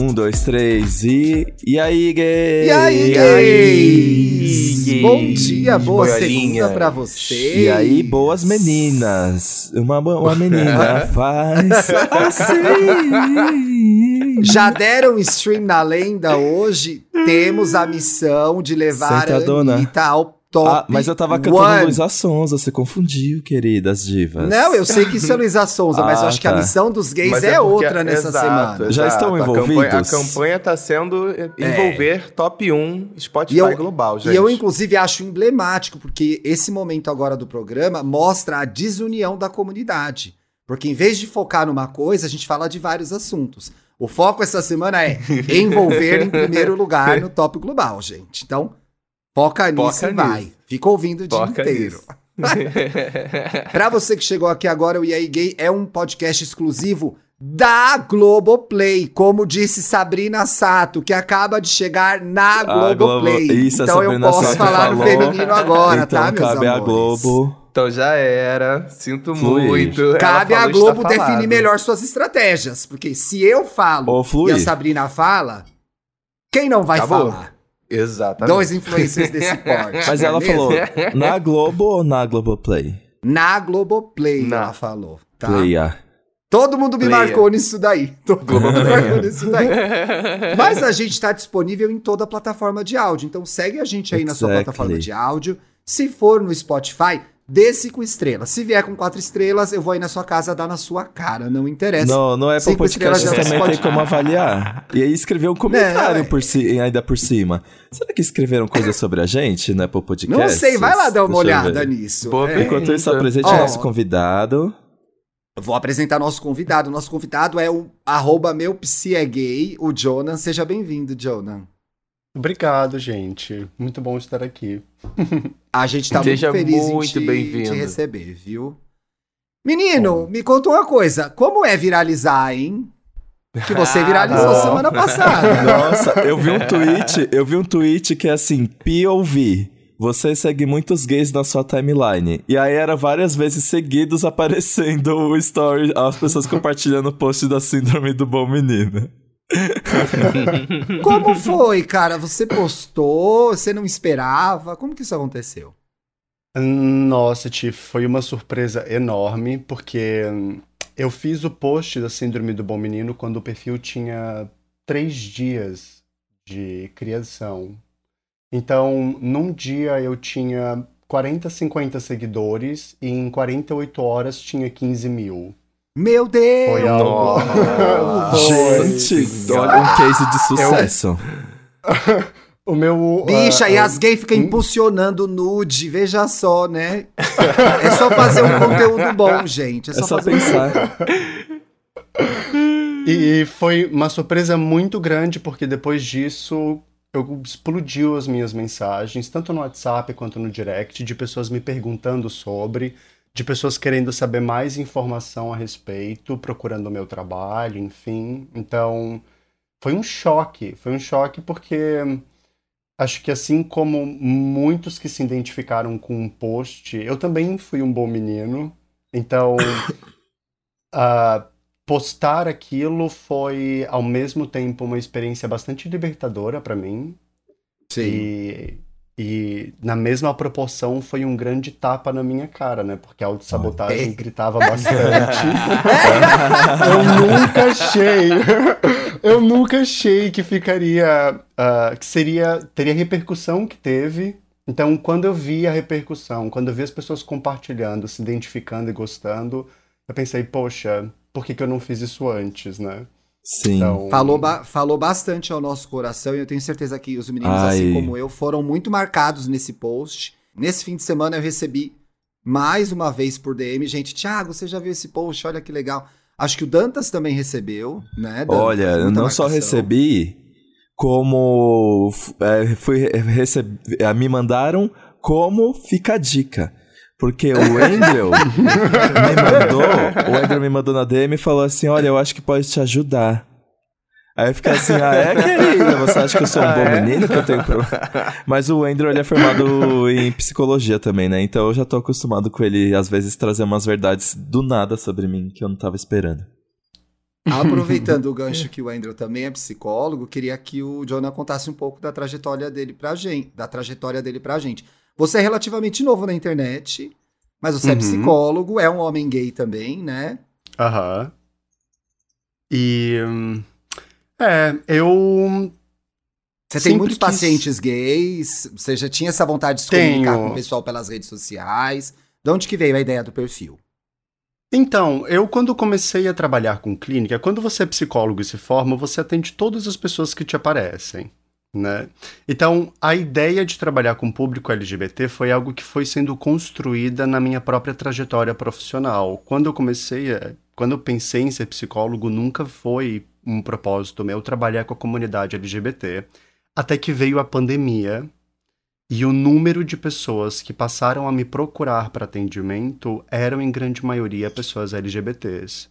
Um, dois, três e. E aí, gays? E aí, gays? gays? Bom dia, boa Boiolinha. segunda pra vocês. E aí, boas meninas? Uma, uma menina faz assim. Já deram stream na lenda hoje? Temos a missão de levar Sentadona. a Anitta ao top Ah, mas eu tava cantando one. Luísa Sonza, você confundiu, queridas divas. Não, eu sei que isso é Luísa Sonza, mas eu Ah, acho que a tá. missão dos gays Mas é, porque- outra nessa exato, semana. Já exato. estão A campanha- envolvidos? A campanha tá sendo eh, envolver top 1 Spotify eu- global, gente. E eu, inclusive, acho emblemático, porque esse momento agora do programa mostra a desunião da comunidade. Porque em vez de focar numa coisa, a gente fala de vários assuntos. O foco essa semana é envolver em primeiro lugar no top global, gente. Então, foca nisso e vai. nisso. Fica ouvindo o dia Foca inteiro. Pra você que chegou aqui agora, o E aí Gay é um podcast exclusivo da Globoplay, como disse Sabrina Sato, que acaba de chegar na A Globoplay. Globo- Isso, a então eu posso Sato falar no falou. feminino agora, então tá, meus cabe a amores? Globo. então já era. Sinto Fluir. muito. Cabe a falou, Globo definir falado. melhor suas estratégias, porque se eu falo e a Sabrina fala, quem não vai Acabou. falar? Exatamente. Dois influencers desse porte. Mas é ela mesmo? falou, na Globo ou na Globoplay? Na Globoplay, Na. ela falou. Tá? Play, ah. Todo mundo me marcou nisso daí. Todo mundo me marcou nisso daí. Mas a gente está disponível em toda a plataforma de áudio. Então segue a gente aí na sua Exactly. plataforma de áudio. Se for no Spotify, dê cinco estrelas. Se vier com quatro estrelas, eu vou aí na sua casa dar na sua cara. Não interessa. No, no Apple Cinco Podcast estrelas já também pode- tem como avaliar. E aí escrever um comentário Não, é. por si, ainda por cima. Será que escreveram coisas sobre a gente no Apple Podcast? Não sei, vai lá dar uma Deixa olhada nisso. Boa É. Enquanto isso, apresente Ó. o nosso convidado. Vou apresentar nosso convidado. Nosso convidado é o arroba meu psi é gay, o Jonan. Seja bem-vindo, Jonan. Obrigado, gente. Muito bom estar aqui. A gente tá Seja muito feliz muito em te, bem-vindo. te receber, viu? Menino, me conta uma coisa. Como é viralizar, hein? Que você viralizou Ah, semana passada. Nossa, eu vi um tweet, eu vi um tweet que é assim, POV. Você segue muitos gays na sua timeline. E aí era várias vezes seguidos aparecendo o story, as pessoas compartilhando o post da síndrome do bom menino. Como foi, cara? Você postou? Você não esperava? Como que isso aconteceu? Nossa, Tiff, foi uma surpresa enorme, porque eu fiz o post da Síndrome do Bom Menino quando o perfil tinha três dias de criação. Então, num dia eu tinha 40, 50 seguidores e em 48 horas tinha 15 mil. Meu Deus! Foi algo. Gente, olha um case de sucesso. O meu. Bicha, ah, e as gays ficam impulsionando nude, veja só, né? É só fazer um conteúdo bom, gente. É só, É só fazer pensar. E, e foi uma surpresa muito grande, porque depois disso eu explodiu as minhas mensagens, tanto no WhatsApp quanto no direct, de pessoas me perguntando sobre, de pessoas querendo saber mais informação a respeito, procurando o meu trabalho, enfim. Então, foi um choque. Foi um choque porque acho que assim como muitos que se identificaram com um post, eu também fui um bom menino. Então, ah, postar aquilo foi ao mesmo tempo uma experiência bastante libertadora para mim Sim. e, e na mesma proporção foi um grande tapa na minha cara, né? Porque a autossabotagem gritava bastante. eu nunca achei, eu nunca achei que ficaria, ah, que seria, teria a repercussão que teve. Então, quando eu vi a repercussão, quando eu vi as pessoas compartilhando, se identificando e gostando, eu pensei, poxa, por que que eu não fiz isso antes, né? Sim. Então, Falou, ba- falou bastante ao nosso coração e eu tenho certeza que os meninos, Ai. assim como eu, foram muito marcados nesse post. Nesse fim de semana eu recebi mais uma vez por DM, gente, Thiago, você já viu esse post? Olha que legal. Acho que o Dantas também recebeu, né? Dantas? Olha, eu não só marcação. recebi, como é, fui recebi, me mandaram como fica a dica. Porque o Andrew me mandou, o Andrew me mandou na DM e falou assim: Olha, eu acho que pode te ajudar. Aí eu fiquei assim, ah, é, querida, você acha que eu sou um bom menino, que eu tenho problema? Mas o Andrew, ele é formado em psicologia também, né? Então eu já tô acostumado com ele, às vezes, trazer umas verdades do nada sobre mim, que eu não tava esperando. Aproveitando o gancho que o Andrew também é psicólogo, queria que o Jonah contasse um pouco da trajetória dele pra gente, da trajetória dele pra gente. Você é relativamente novo na internet, mas você é Uhum. psicólogo, é um homem gay também, né? Aham. E. hum, É, eu. Você tem muitos quis- pacientes gays, você já tinha essa vontade de se comunicar Tenho. com o pessoal pelas redes sociais. De onde que veio a ideia do perfil? Então, eu quando comecei a trabalhar com clínica, quando você é psicólogo e se forma, você atende todas as pessoas que te aparecem, né? Então, a ideia de trabalhar com público LGBT foi algo que foi sendo construída na minha própria trajetória profissional. Quando eu comecei, a, quando eu pensei em ser psicólogo, nunca foi um propósito meu trabalhar com a comunidade LGBT, até que veio a pandemia e o número de pessoas que passaram a me procurar para atendimento eram, em grande maioria, pessoas LGBTs.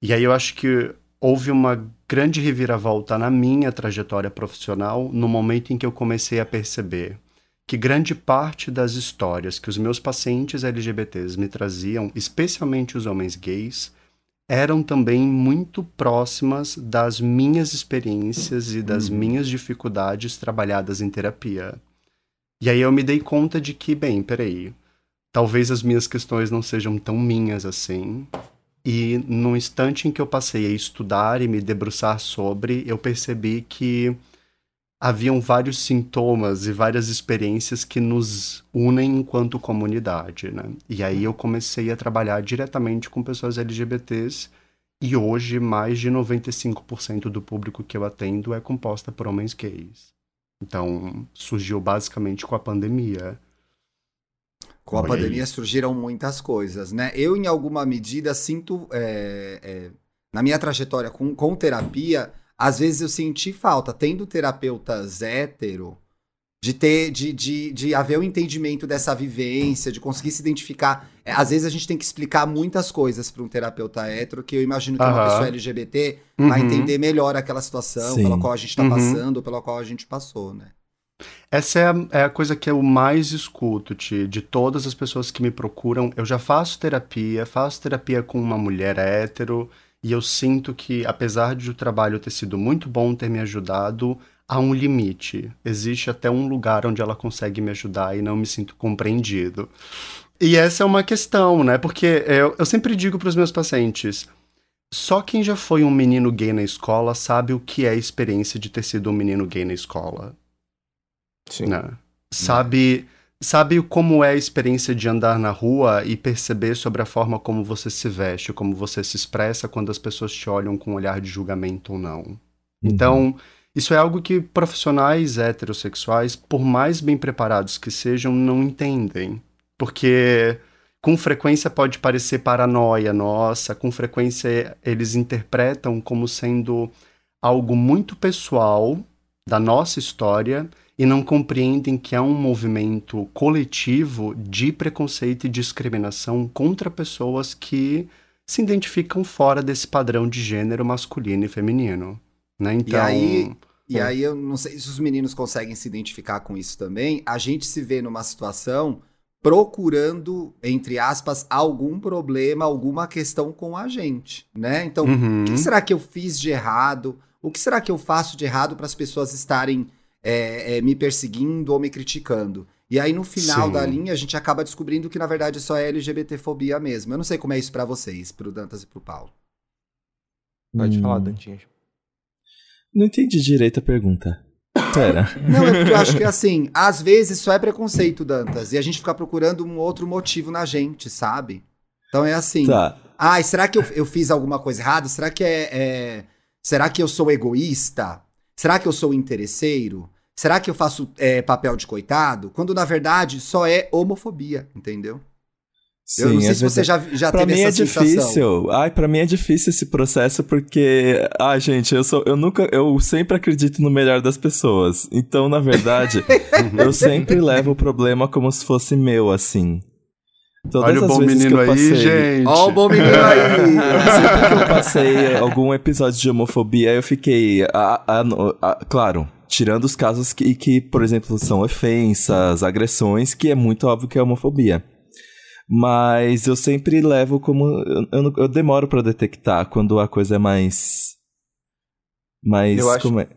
E aí eu acho que houve uma grande reviravolta na minha trajetória profissional no momento em que eu comecei a perceber que grande parte das histórias que os meus pacientes LGBTs me traziam, especialmente os homens gays, eram também muito próximas das minhas experiências e das minhas dificuldades trabalhadas em terapia. E aí eu me dei conta de que, bem, peraí, talvez as minhas questões não sejam tão minhas assim. E no instante em que eu passei a estudar e me debruçar sobre, eu percebi que haviam vários sintomas e várias experiências que nos unem enquanto comunidade, né? E aí eu comecei a trabalhar diretamente com pessoas LGBTs e hoje mais de 95% do público que eu atendo é composta por homens gays. Então, surgiu basicamente com a pandemia. Com a Olha pandemia aí. surgiram muitas coisas, né? Eu, em alguma medida, sinto. é, é, na minha trajetória com, com terapia, às vezes eu senti falta, tendo terapeutas hétero, de ter, de, de, de haver o entendimento dessa vivência, de conseguir se identificar. É, às vezes a gente tem que explicar muitas coisas para um terapeuta hétero, que eu imagino que uma Aham. pessoa LGBT vai Uhum. entender melhor aquela situação Sim. pela qual a gente está Uhum. passando, pela qual a gente passou, né? Essa é a, é a coisa que eu mais escuto, Ti, de todas as pessoas que me procuram. Eu já faço terapia, faço terapia com uma mulher hétero, e eu sinto que, apesar de o trabalho ter sido muito bom, ter me ajudado, há um limite. Existe até um lugar onde ela consegue me ajudar e não me sinto compreendido. E essa é uma questão, né? Porque eu, eu sempre digo para os meus pacientes. Só quem já foi um menino gay na escola sabe o que é a experiência de ter sido um menino gay na escola Sim. né? Sabe, sabe como é a experiência de andar na rua e perceber sobre a forma como você se veste, como você se expressa quando as pessoas te olham com um olhar de julgamento ou não. Então, isso é algo que profissionais heterossexuais, por mais bem preparados que sejam, não entendem. Porque com frequência pode parecer paranoia nossa, com frequência eles interpretam como sendo algo muito pessoal da nossa história e não compreendem que há um movimento coletivo de preconceito e discriminação contra pessoas que se identificam fora desse padrão de gênero masculino e feminino. Né? Então, aí- E É. aí eu não sei se os meninos conseguem se identificar com isso também. A gente se vê numa situação procurando, entre aspas, algum problema, alguma questão com a gente, né? Então, uhum, o que será que eu fiz de errado? O que será que eu faço de errado para as pessoas estarem é, é, me perseguindo ou me criticando? E aí, no final Sim. da linha, a gente acaba descobrindo que, na verdade, só é LGBTfobia mesmo. Eu não sei como é isso para vocês, pro Dantas e pro Paulo. Pode Hum, falar, Dantinho. Não entendi direito a pergunta. Pera. Não, é porque eu acho que assim, às vezes só é preconceito, Dantas, e a gente fica procurando um outro motivo na gente, sabe? Então é assim, Tá. ai, será que eu, eu fiz alguma coisa errada? Será que é, é- Será que eu sou egoísta? Será que eu sou interesseiro? Será que eu faço é, papel de coitado? Quando na verdade só é homofobia, entendeu? Sim, eu não sei é se você verdade. já, já Pra teve mim é essa sensação. difícil. Ai, pra mim é difícil esse processo porque, ai, gente, eu sou, eu nunca, eu sempre acredito no melhor das pessoas. Então, na verdade, eu sempre levo o problema como se fosse meu, assim. Todas Olha o bom menino que eu aí, passei, gente. Ó o bom menino aí! Sempre que eu passei algum episódio de homofobia, eu fiquei. a- a- a- claro, tirando os casos que, que, por exemplo, são ofensas, agressões, que é muito óbvio que é homofobia. Mas eu sempre levo como. Eu, eu, eu demoro para detectar quando a coisa é mais. Mais. Eu acho- Como é?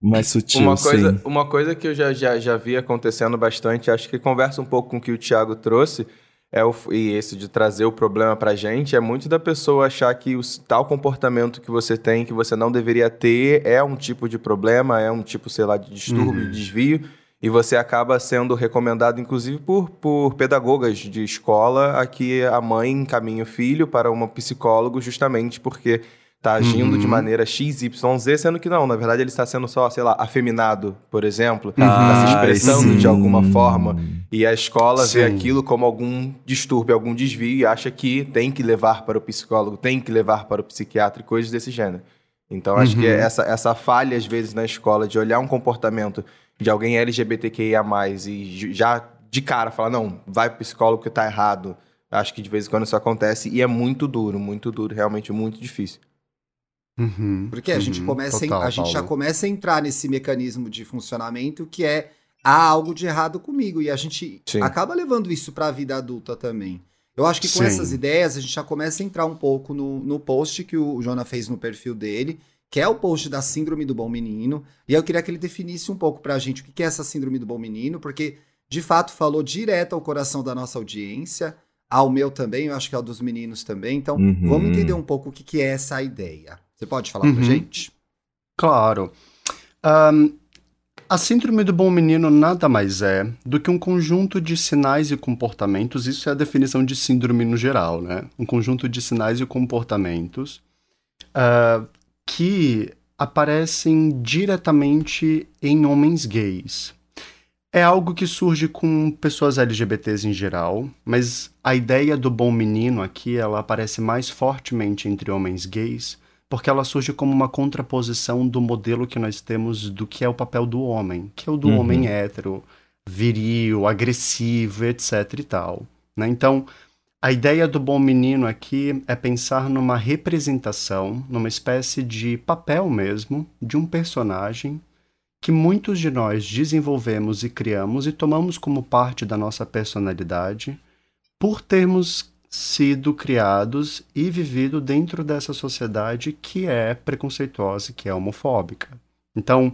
Mais sutil, Uma coisa, sim. uma coisa que eu já, já, já vi acontecendo bastante, acho que conversa um pouco com o que o Thiago trouxe, é o, e esse de trazer o problema pra gente, é muito da pessoa achar que o tal comportamento que você tem, que você não deveria ter, é um tipo de problema, é um tipo, sei lá, de distúrbio, Uhum. desvio, e você acaba sendo recomendado, inclusive, por, por pedagogas de escola, a que a mãe encaminhe o filho para um psicólogo justamente porque tá agindo de Uhum. maneira XYZ, sendo que não, na verdade ele está sendo só, sei lá, afeminado, por exemplo, está se Ah, expressando de alguma forma, e a escola vê Sim. aquilo como algum distúrbio, algum desvio, e acha que tem que levar para o psicólogo, tem que levar para o psiquiatra, e coisas desse gênero. Então, acho que Uhum. essa, essa falha, às vezes, na escola, de olhar um comportamento de alguém LGBTQIA+, e já de cara falar, não, vai pro psicólogo que tá errado. Acho que de vez em quando isso acontece, e é muito duro, muito duro, realmente muito difícil. Uhum, Porque a gente uhum, começa, em- total, a gente já começa a entrar nesse mecanismo de funcionamento que é há algo de errado comigo e a gente Sim. acaba levando isso para a vida adulta também. Eu acho que com Sim. essas ideias a gente já começa a entrar um pouco no, no post que o Jonah fez no perfil dele, que é o post da síndrome do bom menino. E eu queria que ele definisse um pouco pra gente o que é essa síndrome do bom menino, porque de fato falou direto ao coração da nossa audiência, ao meu também, eu acho que ao dos meninos também. Então, Uhum. vamos entender um pouco o que que é essa ideia. Você pode falar pra Uhum. gente? Claro. Ahn, a síndrome do bom menino nada mais é do que um conjunto de sinais e comportamentos, isso é a definição de síndrome no geral, né? Um conjunto de sinais e comportamentos ah, que aparecem diretamente em homens gays. É algo que surge com pessoas LGBTs em geral, mas a ideia do bom menino aqui, ela aparece mais fortemente entre homens gays, porque ela surge como uma contraposição do modelo que nós temos do que é o papel do homem, que é o do Uhum. homem hétero, viril, agressivo, etc e tal. né? Então, a ideia do bom menino aqui é pensar numa representação, numa espécie de papel mesmo, de um personagem que muitos de nós desenvolvemos e criamos e tomamos como parte da nossa personalidade por termos sido criados e vivido dentro dessa sociedade que é preconceituosa, que é homofóbica. Então,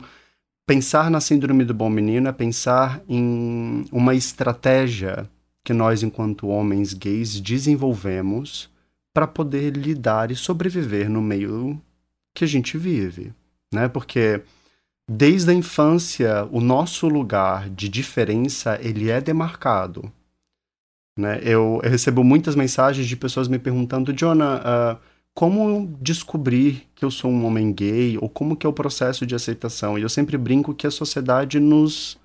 pensar na síndrome do bom menino é pensar em uma estratégia que nós, enquanto homens gays, desenvolvemos para poder lidar e sobreviver no meio que a gente vive, né? Porque desde a infância o nosso lugar de diferença ele é demarcado. Né? Eu, eu recebo muitas mensagens de pessoas me perguntando, Jonah, ah, como descobrir que eu sou um homem gay ou como que é o processo de aceitação? E eu sempre brinco que a sociedade nos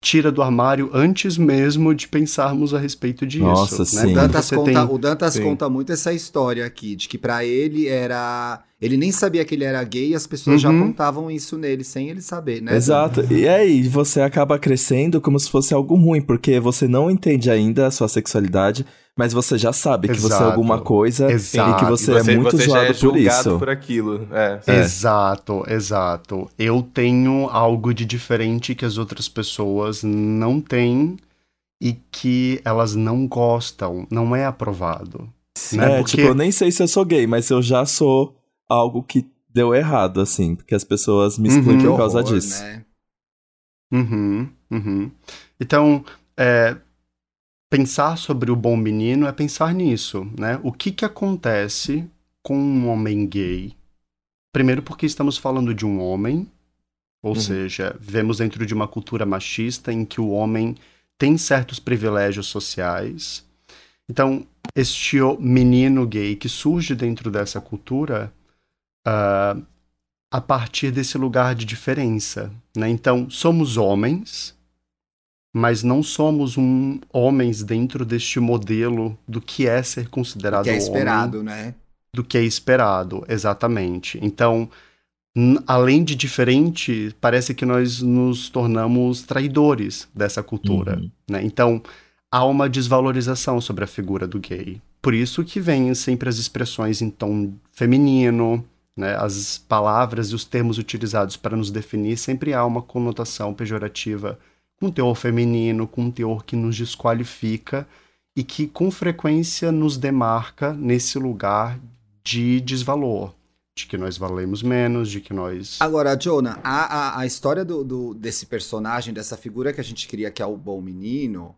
tira do armário antes mesmo de pensarmos a respeito disso. Nossa, né? sim. Dantas, conta, tem- o Dantas Sim. conta muito essa história aqui, de que pra ele era. Ele nem sabia que ele era gay e as pessoas já Uhum. apontavam isso nele, sem ele saber, né? Exato. E aí você acaba crescendo como se fosse algo ruim, porque você não entende ainda a sua sexualidade, mas você já sabe que você é Exato. alguma coisa Exato. e que você, E é muito você já zoado é por isso. por aquilo. É. É. Exato, exato. Eu tenho algo de diferente que as outras pessoas não têm e que elas não gostam, não é aprovado. Né? É, Porque- tipo, eu nem sei se eu sou gay, mas eu já sou algo que deu errado, assim, porque as pessoas me excluem Uhum. por causa horror, disso. né? Uhum, uhum. Então, é, pensar sobre o bom menino é pensar nisso, né? O que que acontece com um homem gay? Primeiro porque estamos falando de um homem, ou Uhum. seja, vivemos dentro de uma cultura machista em que o homem tem certos privilégios sociais. Então, este menino gay que surge dentro dessa cultura ah, a partir desse lugar de diferença, né? Então, somos homens, mas não somos um homens dentro deste modelo do que é ser considerado Que é homem esperado, né? do que é esperado, exatamente. Então, além de diferente, parece que nós nos tornamos traidores dessa cultura, Uhum. né? Então, há uma desvalorização sobre a figura do gay. Por isso que vêm sempre as expressões em tom feminino, né? As palavras e os termos utilizados para nos definir sempre há uma conotação pejorativa com teor feminino, com um teor que nos desqualifica e que com frequência nos demarca nesse lugar de desvalor. De que nós valemos menos, de que nós. Agora, Jonah, a, a, a história do, do- desse personagem, dessa figura que a gente cria que é o bom menino,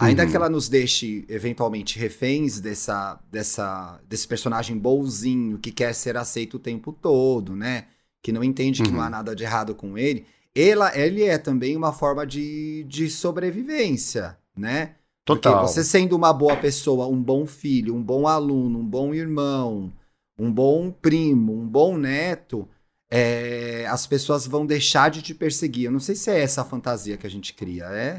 ainda Uhum. que ela nos deixe eventualmente reféns dessa, dessa, desse personagem bonzinho que quer ser aceito o tempo todo, né? Que não entende que Uhum. não há nada de errado com ele. Ela, ele é também uma forma de, de sobrevivência, né? Total. Porque você sendo uma boa pessoa, um bom filho, um bom aluno, um bom irmão, um bom primo, um bom neto, é, as pessoas vão deixar de te perseguir. Eu não sei se é essa a fantasia que a gente cria, é?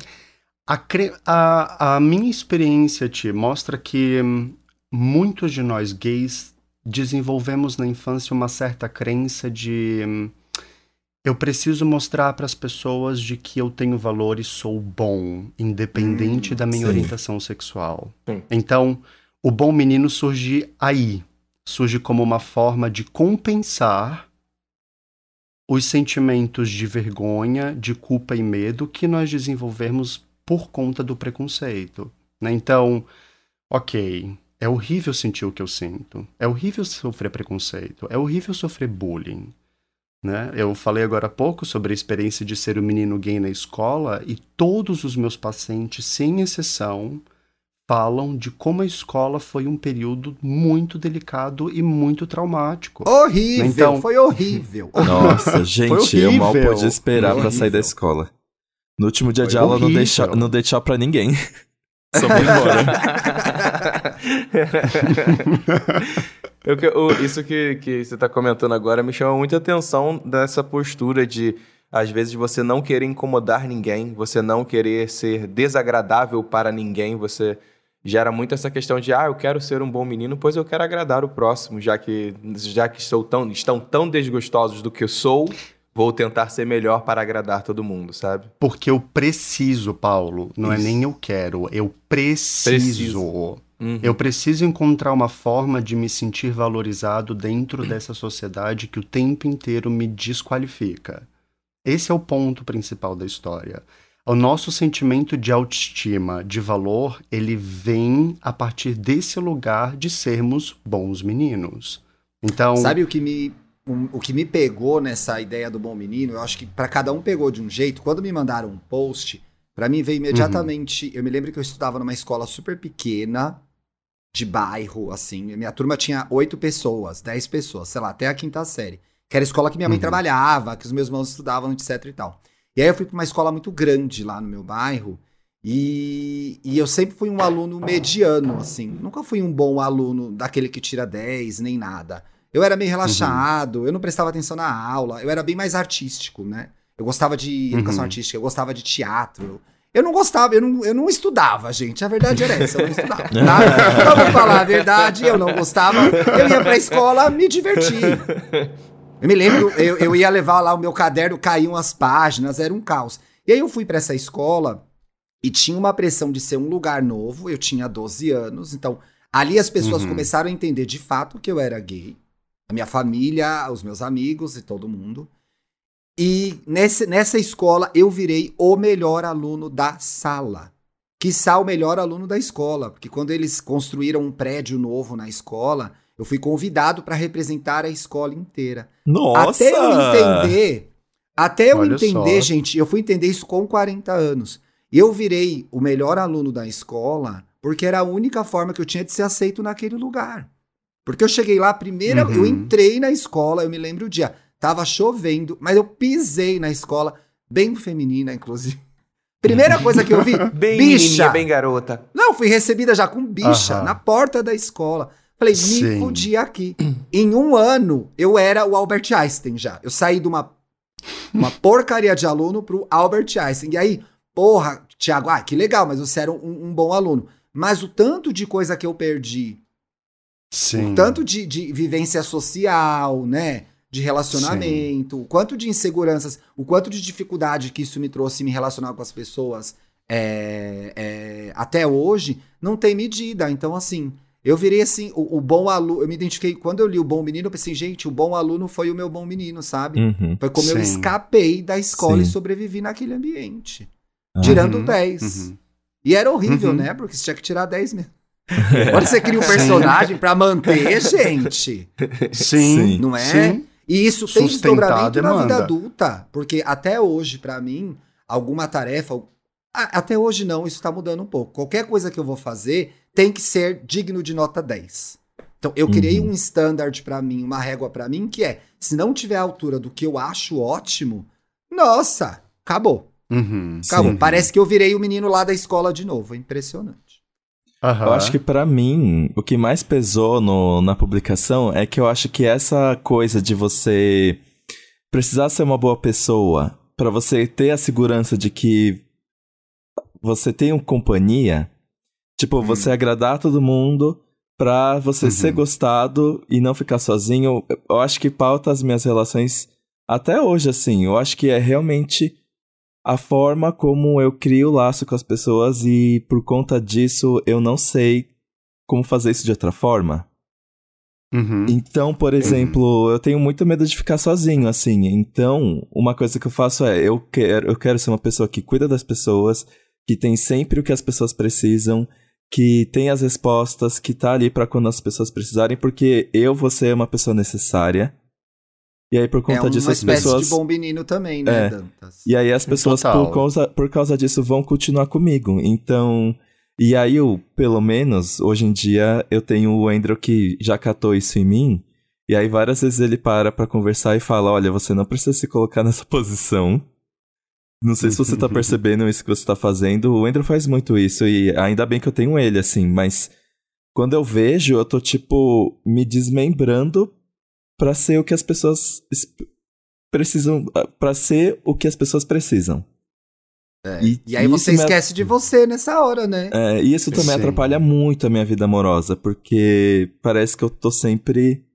A, cre- a- a minha experiência, Ti, mostra que muitos de nós gays desenvolvemos na infância uma certa crença de eu preciso mostrar para as pessoas de que eu tenho valor e sou bom, independente Hum, da minha sim. orientação sexual. Sim. Então, o bom menino surge aí, surge como uma forma de compensar os sentimentos de vergonha, de culpa e medo que nós desenvolvemos por conta do preconceito. né? Então, ok, é horrível sentir o que eu sinto, é horrível sofrer preconceito, é horrível sofrer bullying. Né? Eu falei agora há pouco sobre a experiência de ser um menino gay na escola e todos os meus pacientes, sem exceção, falam de como a escola foi um período muito delicado e muito traumático. Horrível, Então- foi horrível. Nossa, gente, eu mal horrível. podia esperar pra sair da horrível. escola. No último dia Foi de aula, não dei, horrível. tchau, não dei tchau pra ninguém. Só fui embora. Eu isso que, que você está comentando agora me chama muita atenção dessa postura de, às vezes, você não querer incomodar ninguém, você não querer ser desagradável para ninguém, você gera muito essa questão de, ah, eu quero ser um bom menino, pois eu quero agradar o próximo, já que, já que estou tão, estão tão desgostosos do que eu sou, vou tentar ser melhor para agradar todo mundo, sabe? Porque eu preciso, Paulo. Não é Isso. nem eu quero, eu preciso. Preciso. Uhum. Eu preciso encontrar uma forma de me sentir valorizado dentro dessa sociedade que o tempo inteiro me desqualifica. Esse é o ponto principal da história. O nosso sentimento de autoestima, de valor, ele vem a partir desse lugar de sermos bons meninos. Então, Sabe o que me um- o que me pegou nessa ideia do bom menino? Eu acho que pra cada um pegou de um jeito. Quando me mandaram um post, pra mim veio imediatamente. Eu me lembro que eu estudava numa escola super pequena de bairro, assim. Minha turma tinha oito pessoas, dez pessoas, sei lá, até a quinta série. Que era a escola que minha mãe Uhum. trabalhava, que os meus irmãos estudavam, etc e tal. E aí eu fui pra uma escola muito grande lá no meu bairro. E, e eu sempre fui um aluno mediano, assim. Nunca fui um bom aluno daquele que tira 10, nem nada. Eu era meio relaxado, eu não prestava atenção na aula, eu era bem mais artístico, né? Eu gostava de educação Uhum. artística, eu gostava de teatro. Eu não gostava, eu não, eu não estudava, gente. A verdade era essa, eu não estudava. Tá? Então, vou falar a verdade, eu não gostava. Eu ia pra escola me divertir. Eu me lembro, eu, eu ia levar lá o meu caderno, caíam as páginas, era um caos. E aí eu fui pra essa escola e tinha uma pressão de ser um lugar novo, eu tinha 12 anos, então ali as pessoas Uhum. começaram a entender de fato que eu era gay. A minha família, os meus amigos e todo mundo. E nesse, nessa escola eu virei o melhor aluno da sala. Quiçá o melhor aluno da escola, porque quando eles construíram um prédio novo na escola, eu fui convidado para representar a escola inteira. Nossa! Até eu entender, até eu Olha entender, só. gente, eu fui entender isso com 40 anos. Eu virei o melhor aluno da escola porque era a única forma que eu tinha de ser aceito naquele lugar. Porque eu cheguei lá, primeiro Uhum. eu entrei na escola, eu me lembro o dia, tava chovendo, mas eu pisei na escola, bem feminina, inclusive. Primeira coisa que eu vi, Bem bicha. bem garota. Não, fui recebida já com bicha Aham. na porta da escola. Falei, me Sim. fudi aqui. em um ano, eu era o Albert Einstein já. Eu saí de uma, uma porcaria de aluno pro Albert Einstein. E aí, porra, Thiago, ah, que legal, mas você era um, um bom aluno. Mas o tanto de coisa que eu perdi, sim. o tanto de, de vivência social, né? De relacionamento, o quanto de inseguranças, o quanto de dificuldade que isso me trouxe me relacionar com as pessoas é, é, até hoje, não tem medida. Então, assim, eu virei assim, o, o bom aluno, eu me identifiquei, quando eu li o bom menino, eu pensei, gente, o bom aluno foi o meu bom menino, sabe? Uhum. Foi como eu Sim. escapei da escola e Sim. sobrevivi naquele ambiente. Ah. Tirando Uhum, 10. uhum. E era horrível, Uhum. né? Porque você tinha que tirar 10 mil. Agora você cria um personagem pra manter, gente. Sim, Não é? Sim. E isso tem desdobramento na vida adulta. Porque até hoje, pra mim, alguma tarefa. Até hoje não, isso tá mudando um pouco. Qualquer coisa que eu vou fazer tem que ser digno de nota 10. Então, eu criei Uhum. um standard pra mim, uma régua pra mim, que é: se não tiver a altura do que eu acho ótimo, nossa, acabou. Uhum. Acabou. Sim. Parece que eu virei o menino lá da escola de novo. É impressionante. Aham. Eu acho que pra mim, o que mais pesou no- na publicação é que eu acho que essa coisa de você precisar ser uma boa pessoa pra você ter a segurança de que você tem uma companhia, tipo, você agradar todo mundo pra você Uhum. ser gostado e não ficar sozinho, eu acho que pauta as minhas relações até hoje, assim. Eu acho que é realmente a forma como eu crio laço com as pessoas e por conta disso eu não sei como fazer isso de outra forma. Uhum. Então, por exemplo, eu tenho muito medo de ficar sozinho, assim. Então, uma coisa que eu faço é eu quero, eu quero ser uma pessoa que cuida das pessoas, que tem sempre o que as pessoas precisam, que tem as respostas, que tá ali pra quando as pessoas precisarem, porque eu vou ser uma pessoa necessária. E aí, por É conta uma disso, as espécie pessoas. de bom menino também, né, É. Dantas? E aí as pessoas, Total. por causa, por causa disso, vão continuar comigo. Então. E aí eu, pelo menos, hoje em dia, eu tenho o Andrew que já catou isso em mim. E aí várias vezes ele para pra conversar e fala: Olha, você não precisa se colocar nessa posição. Não sei se você tá percebendo isso que você tá fazendo. O Andrew faz muito isso e ainda bem que eu tenho ele, assim, mas quando eu vejo, eu tô, tipo, me desmembrando pra ser o que as pessoas es- precisam. Pra ser o que as pessoas precisam. É. E- E aí você isso me- esquece de você nessa hora, né? É, e isso também Sim. atrapalha muito a minha vida amorosa, porque parece que eu tô sempre.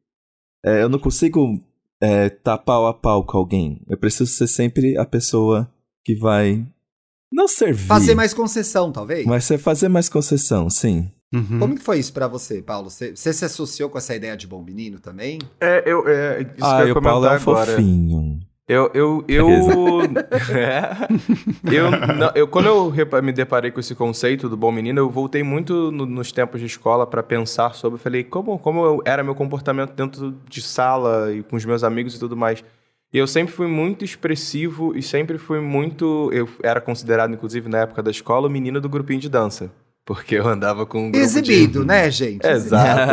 é, eu não consigo é, tá pau a pau com alguém. Eu preciso ser sempre a pessoa que vai. Não servir. Fazer mais concessão, talvez. Mas ser fazer mais concessão, sim. Uhum. Como que foi isso pra você, Paulo? Você, você se associou com essa ideia de bom menino também? É, eu, é, isso ah, que eu ia o Paulo é um comentar agora. fofinho. Eu, eu, eu, é, eu, não, eu, quando eu me deparei com esse conceito do bom menino, eu voltei muito no- nos tempos de escola para pensar sobre, falei, como, como eu- era meu comportamento dentro de sala e com os meus amigos e tudo mais. E eu sempre fui muito expressivo e sempre fui muito, eu era considerado inclusive na época da escola o menino do grupinho de dança, porque eu andava com um grupo Exibido, de... né, gente? Exato.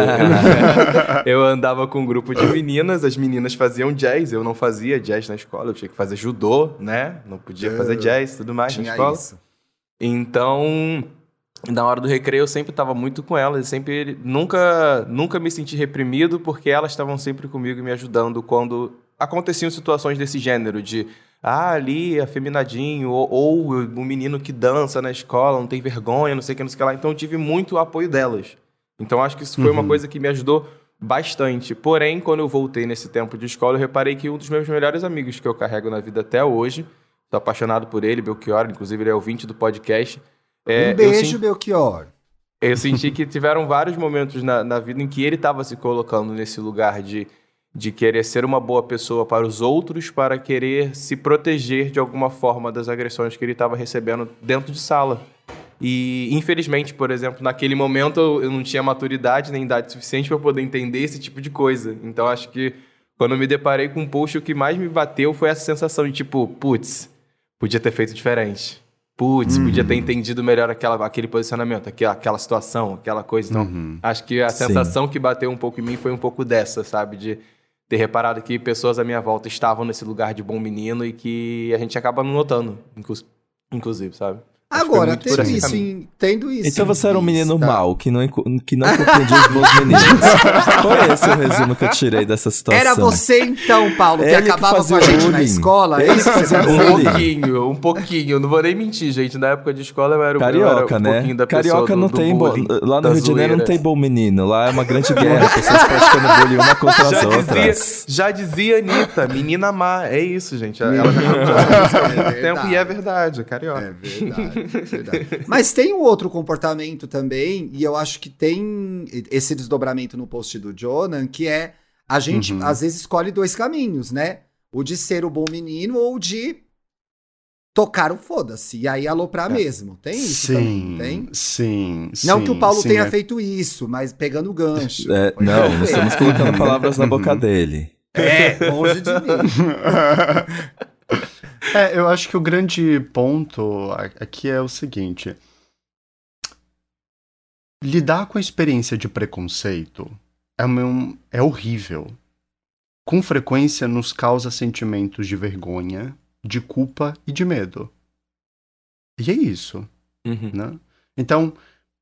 eu andava com um grupo de meninas, as meninas faziam jazz, eu não fazia jazz na escola, eu tinha que fazer judô, né? Não podia fazer jazz e tudo mais na Tinha escola. isso. Então, na hora do recreio eu sempre estava muito com elas, sempre nunca nunca me senti reprimido porque elas estavam sempre comigo e me ajudando quando aconteciam situações desse gênero de ah, ali afeminadinho, ou, ou o menino que dança na escola, não tem vergonha, não sei o que, não sei o que lá. Então eu tive muito apoio delas. Então acho que isso foi uma Uhum. coisa que me ajudou bastante. Porém, quando eu voltei nesse tempo de escola, eu reparei que um dos meus melhores amigos que eu carrego na vida até hoje, tô apaixonado por ele, Belchior, inclusive ele é ouvinte do podcast. é, um beijo, senti- Belchior. eu senti que tiveram vários momentos na, na vida em que ele estava se colocando nesse lugar de, de querer ser uma boa pessoa para os outros, para querer se proteger de alguma forma das agressões que ele estava recebendo dentro de sala. E, infelizmente, por exemplo, naquele momento eu não tinha maturidade nem idade suficiente para poder entender esse tipo de coisa. Então, acho que quando eu me deparei com um post, o que mais me bateu foi essa sensação de tipo, putz, podia ter feito diferente. Putz, podia ter entendido melhor aquela, aquele posicionamento, aquela, aquela situação, aquela coisa. Então, Uhum. acho que a Sim. sensação que bateu um pouco em mim foi um pouco dessa, sabe? De ter reparado que pessoas à minha volta estavam nesse lugar de bom menino e que a gente acaba não notando, inclus- inclusive, sabe? Que foi Agora, tendo isso, em, tendo isso. Então você era um menino vista- mau, que não, que não compreendia os bons meninos. Foi esse o resumo que eu tirei dessa situação. Era você então, Paulo, que Ele que é acabava com fazia a gente na bullying. escola? É Ele isso que que fazia Um bullying. pouquinho, um pouquinho. Não vou nem mentir, gente. Na época de escola eu era, eu Carioca, era um né? pouquinho da pessoa Carioca do, não do tem. bo- bullying, Lá no Rio de Janeiro não tem bom menino. Lá é uma grande guerra. Pessoas praticando bullying uma contra as Já dizia, outras. já dizia Anitta, menina má. É isso, gente. Ela já é muito tempo e é verdade, é carioca. É verdade, é verdade. Mas tem um outro comportamento também, e eu acho que tem esse desdobramento no post do Jonan, que é a gente Uhum. às vezes escolhe dois caminhos, né? O de ser o bom menino ou de tocaram foda-se. E aí aloprar mesmo. Tem isso sim, também, tem? sim, Não sim, que o Paulo sim, tenha é- feito isso, mas pegando o gancho. É, não, estamos colocando palavras na boca dele. É, longe de mim. é, eu acho que o grande ponto aqui é o seguinte: lidar com a experiência de preconceito é, um- é horrível. Com frequência nos causa sentimentos de vergonha, de culpa e de medo. E é isso. Uhum. né? Então,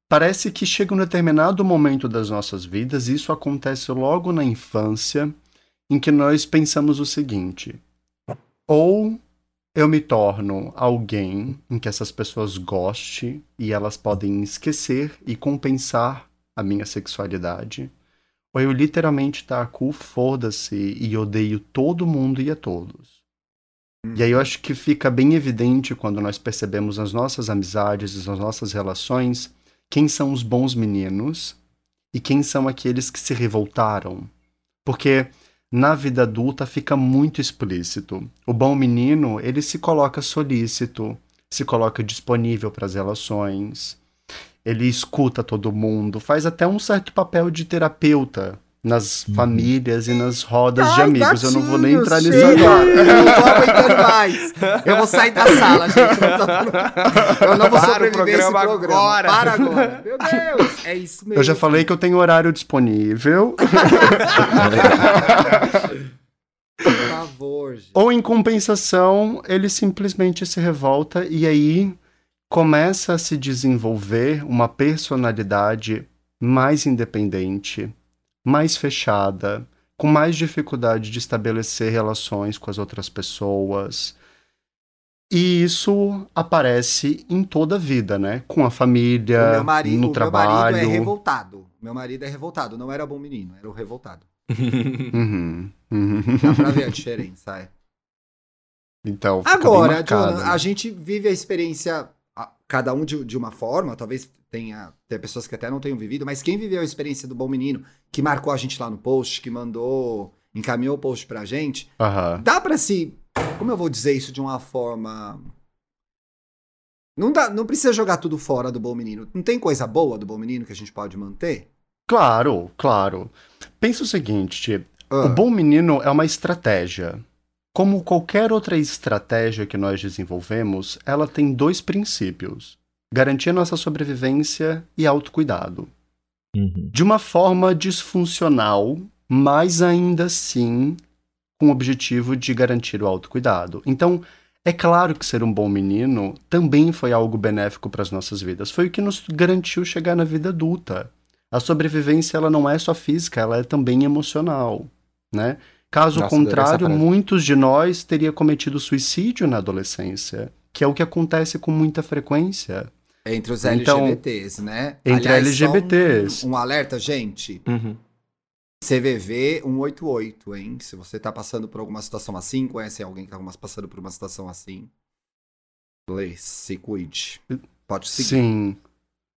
parece que chega um determinado momento das nossas vidas, e isso acontece logo na infância, em que nós pensamos o seguinte: ou eu me torno alguém em que essas pessoas gostem e elas podem esquecer e compensar a minha sexualidade, ou eu literalmente taco foda-se e odeio todo mundo e a todos. E aí eu acho que fica bem evidente quando nós percebemos nas nossas amizades nas nossas relações quem são os bons meninos e quem são aqueles que se revoltaram. Porque na vida adulta fica muito explícito. O bom menino, ele se coloca solícito, se coloca disponível para as relações, ele escuta todo mundo, faz até um certo papel de terapeuta nas famílias e nas rodas de Ai, amigos. Eu não vou nem entrar nisso agora. Eu não tô aguentando mais. Eu vou sair da sala, gente. Eu não, tô- eu não vou Para sobreviver esse programa programa. agora. Para agora. Meu Deus. É isso mesmo. Eu já falei que eu tenho horário disponível. Por favor, gente. Ou em compensação, ele simplesmente se revolta e aí começa a se desenvolver uma personalidade mais independente, mais fechada, com mais dificuldade de estabelecer relações com as outras pessoas. E isso aparece em toda a vida, né? Com a família, meu marido, no o meu trabalho. marido é revoltado. Meu marido é revoltado. Não era bom menino, era o revoltado. Uhum, uhum. Dá pra ver a diferença, é. Então, fica bem Agora, marcado, Jonah, né? a gente vive a experiência, cada um de, de uma forma, talvez tenha, tenha pessoas que até não tenham vivido, mas quem viveu a experiência do Bom Menino, que marcou a gente lá no post, que mandou, encaminhou o post pra gente, Aham. dá pra se, como eu vou dizer isso de uma forma... Não, dá, não precisa jogar tudo fora do Bom Menino. Não tem coisa boa do Bom Menino que a gente pode manter? Claro, claro. Pensa o seguinte, Ah, o bom menino é uma estratégia. Como qualquer outra estratégia que nós desenvolvemos, ela tem dois princípios: garantir nossa sobrevivência e autocuidado. Uhum. De uma forma disfuncional, mas ainda assim com o objetivo de garantir o autocuidado. Então, é claro que ser um bom menino também foi algo benéfico para as nossas vidas. Foi o que nos garantiu chegar na vida adulta. A sobrevivência ela não é só física, ela é também emocional, né? Caso Nossa, contrário, muitos de nós teria cometido suicídio na adolescência, que é o que acontece com muita frequência. Entre os então, LGBTs, né? entre só LGBTs. Um, um alerta, gente. Uhum. CVV 188, hein? Se você tá passando por alguma situação assim, conhece alguém que tá passando por uma situação assim, lê, se cuide. Pode seguir. Sim.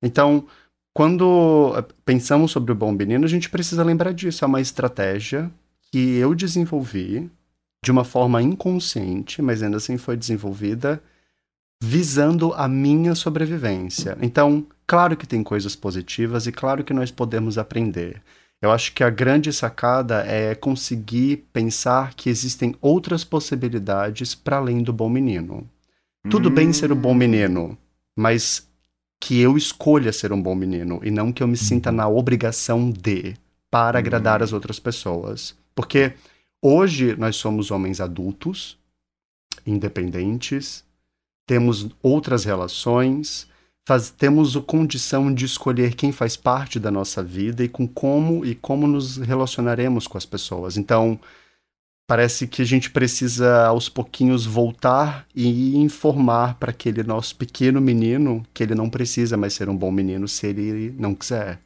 Então, quando eh, pensamos sobre o bom menino, a gente precisa lembrar disso. É uma estratégia que eu desenvolvi de uma forma inconsciente, mas ainda assim foi desenvolvida visando a minha sobrevivência. Então, claro que tem coisas positivas e claro que nós podemos aprender. Eu acho que a grande sacada é conseguir pensar que existem outras possibilidades para além do bom menino. Tudo bem ser o bom Hum. menino, mas que eu escolha ser um bom menino e não que eu me sinta na obrigação de para agradar as outras pessoas. Porque hoje nós somos homens adultos, independentes, temos outras relações, faz- temos a condição de escolher quem faz parte da nossa vida e com como e como nos relacionaremos com as pessoas. Então, parece que a gente precisa aos pouquinhos voltar e informar para aquele nosso pequeno menino que ele não precisa mais ser um bom menino se ele não quiser.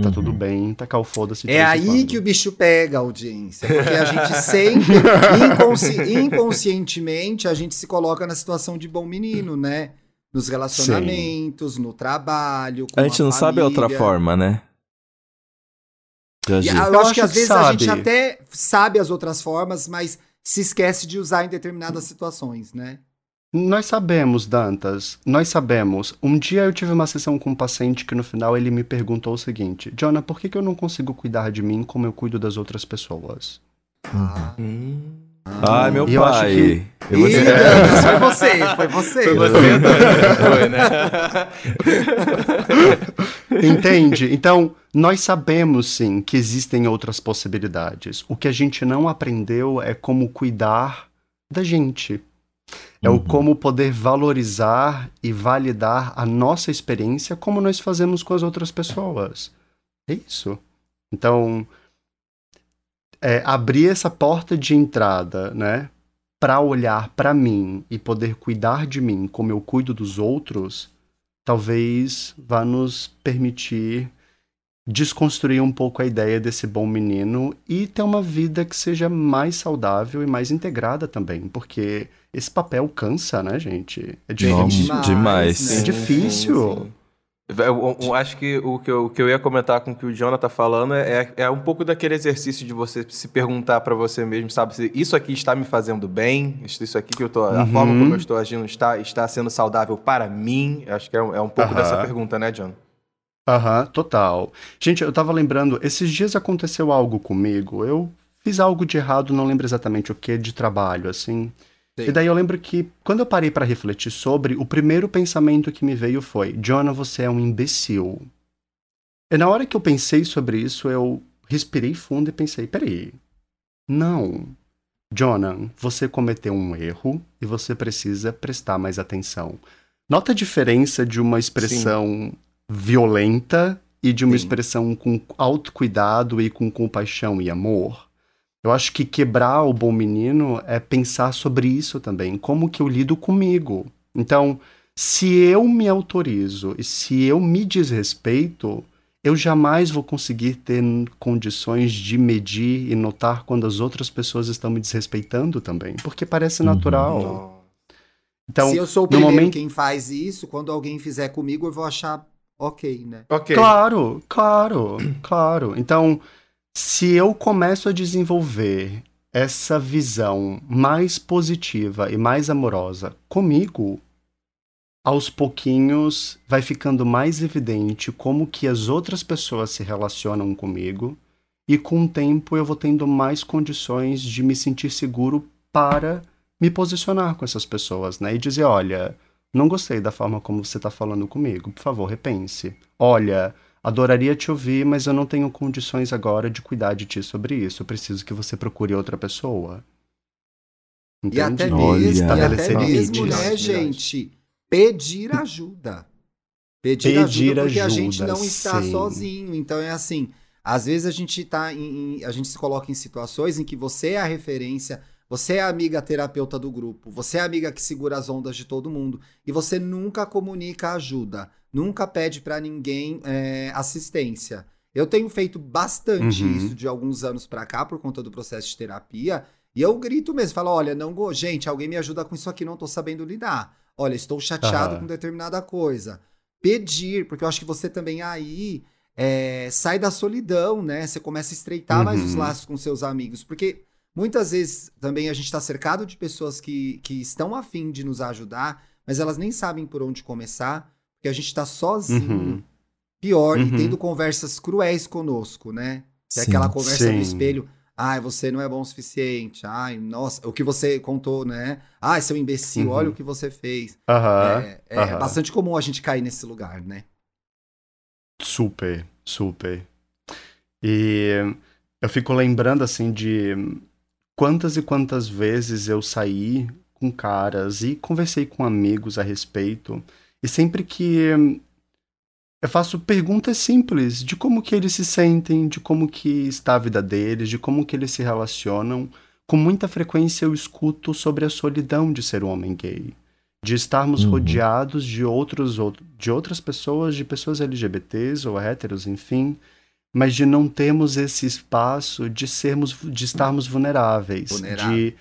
Tá Uhum. tudo bem, tacar o foda-se de É aí quando. que o bicho pega, audiência. Porque a gente sempre, inconsci- inconscientemente, a gente se coloca na situação de bom menino, né? Nos relacionamentos, no trabalho. Com A gente não sabe outra família. forma, né? E eu, Eu acho acho que às que vezes a gente sabe. até sabe as outras formas, mas se esquece de usar em determinadas situações, né? Nós sabemos, Dantas, nós sabemos. Um dia eu tive uma sessão com um paciente que no final ele me perguntou o seguinte: Jonah, por que, que eu não consigo cuidar de mim como eu cuido das outras pessoas? Ah. Hum. Ai, meu E eu acho pai. que- Eu vou Ih, dizer- Dantas, foi você, foi você. Foi você, foi, né? Entende? Então, nós sabemos sim que existem outras possibilidades. O que a gente não aprendeu é como cuidar da gente. É o Uhum. como poder valorizar e validar a nossa experiência como nós fazemos com as outras pessoas. É isso. Então, é, abrir essa porta de entrada, né? Para olhar para mim e poder cuidar de mim como eu cuido dos outros, talvez vá nos permitir desconstruir um pouco a ideia desse bom menino e ter uma vida que seja mais saudável e mais integrada também, porque esse papel cansa, né, gente? É difícil. Nossa, demais. né? É difícil. Eu, eu- eu acho que o que, eu, o que eu ia comentar com o que o Jonathan tá falando é, é um pouco daquele exercício de você se perguntar pra você mesmo, sabe? Se isso aqui está me fazendo bem, isso isso aqui que eu tô. A Uhum. forma como eu estou agindo está, está sendo saudável para mim. Acho que é, um- é um pouco Aham. dessa pergunta, né, John? Aham, total. Gente, eu tava lembrando, esses dias aconteceu algo comigo. Eu fiz algo de errado, não lembro exatamente o que, de trabalho, assim. Sim. E daí eu lembro que, quando eu parei pra refletir sobre, o primeiro pensamento que me veio foi: Jonah, você é um imbecil. E na hora que eu pensei sobre isso, eu respirei fundo e pensei: peraí. Não. Jonah, você cometeu um erro e você precisa prestar mais atenção. Nota a diferença de uma expressão violenta e de uma Sim. expressão com autocuidado e com compaixão e amor. Eu acho que quebrar o bom menino é pensar sobre isso também, como que eu lido comigo. Então, se eu me autorizo e se eu me desrespeito, eu jamais vou conseguir ter condições de medir e notar quando as outras pessoas estão me desrespeitando também, porque parece Uhum. natural. Então, Se eu sou o no primeiro momento- quem faz isso, quando alguém fizer comigo, eu vou achar ok, né? Ok. Claro, claro, claro. Então, se eu começo a desenvolver essa visão mais positiva e mais amorosa comigo, aos pouquinhos vai ficando mais evidente como que as outras pessoas se relacionam comigo e com o tempo eu vou tendo mais condições de me sentir seguro para me posicionar com essas pessoas, né? E dizer, olha, não gostei da forma como você está falando comigo, por favor, repense. Olha, adoraria te ouvir, mas eu não tenho condições agora de cuidar de ti sobre isso. Eu preciso que você procure outra pessoa. E até mesmo, e até mesmo, né, gente? Pedir ajuda. Pedir, Pedir ajuda porque a gente ajuda, não está sim. sozinho. Então é assim, às vezes a gente tá em, em- a gente se coloca em situações em que você é a referência, você é a amiga terapeuta do grupo, você é a amiga que segura as ondas de todo mundo e você nunca comunica ajuda, nunca pede pra ninguém é, assistência. Eu tenho feito bastante Uhum. isso de alguns anos pra cá por conta do processo de terapia. E eu grito mesmo, falo, olha, não, go- gente, alguém me ajuda com isso aqui, não tô sabendo lidar. Olha, estou chateado Aham. com determinada coisa. Pedir, porque eu acho que você também aí é, sai da solidão, né? Você começa a estreitar mais os Uhum. laços com seus amigos, porque muitas vezes também a gente está cercado de pessoas que, que estão afim de nos ajudar, mas elas nem sabem por onde começar, porque a gente está sozinho. Uhum. Pior, e Uhum. tendo conversas cruéis conosco, né? Que é aquela conversa Sim. no espelho. Ai, você não é bom o suficiente. Ai, nossa, o que você contou, né? Ai, seu imbecil, Uhum. olha o que você fez. É é bastante comum a gente cair nesse lugar, né? Super, super. E eu fico lembrando assim de quantas e quantas vezes eu saí com caras e conversei com amigos a respeito, e sempre que eu faço perguntas simples de como que eles se sentem, de como que está a vida deles, de como que eles se relacionam, com muita frequência eu escuto sobre a solidão de ser um homem gay, de estarmos Uhum. rodeados de outros outro- de outras pessoas, de pessoas LGBTs ou héteros, enfim, mas de não termos esse espaço de sermos de estarmos vulneráveis, Vulnerável. de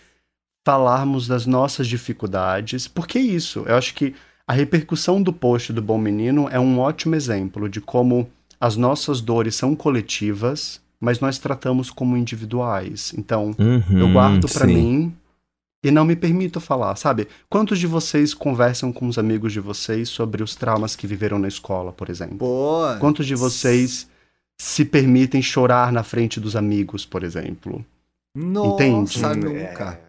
falarmos das nossas dificuldades. Por que isso? Eu acho que a repercussão do post do Bom Menino é um ótimo exemplo de como as nossas dores são coletivas, mas nós tratamos como individuais. Então, Uhum, eu guardo pra sim. mim e não me permito falar, sabe? Quantos de vocês conversam com os amigos de vocês sobre os traumas que viveram na escola, por exemplo? Boa. Quantos de vocês se permitem chorar na frente dos amigos, por exemplo? Nossa, Entende? nunca.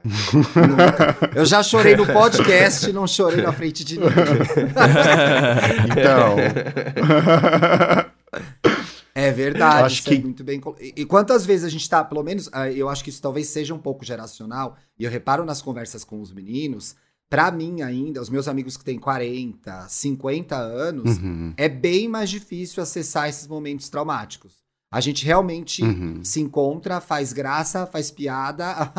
nunca. Eu já chorei no podcast, não chorei na frente de ninguém. Então. É verdade, Acho é que- muito bem. E, quantas vezes a gente tá, pelo menos, ah, eu acho que isso talvez seja um pouco geracional, e eu reparo nas conversas com os meninos, pra mim ainda, os meus amigos que têm 40, 50 anos, Uhum, é bem mais difícil acessar esses momentos traumáticos. A gente realmente uhum. se encontra, faz graça, faz piada,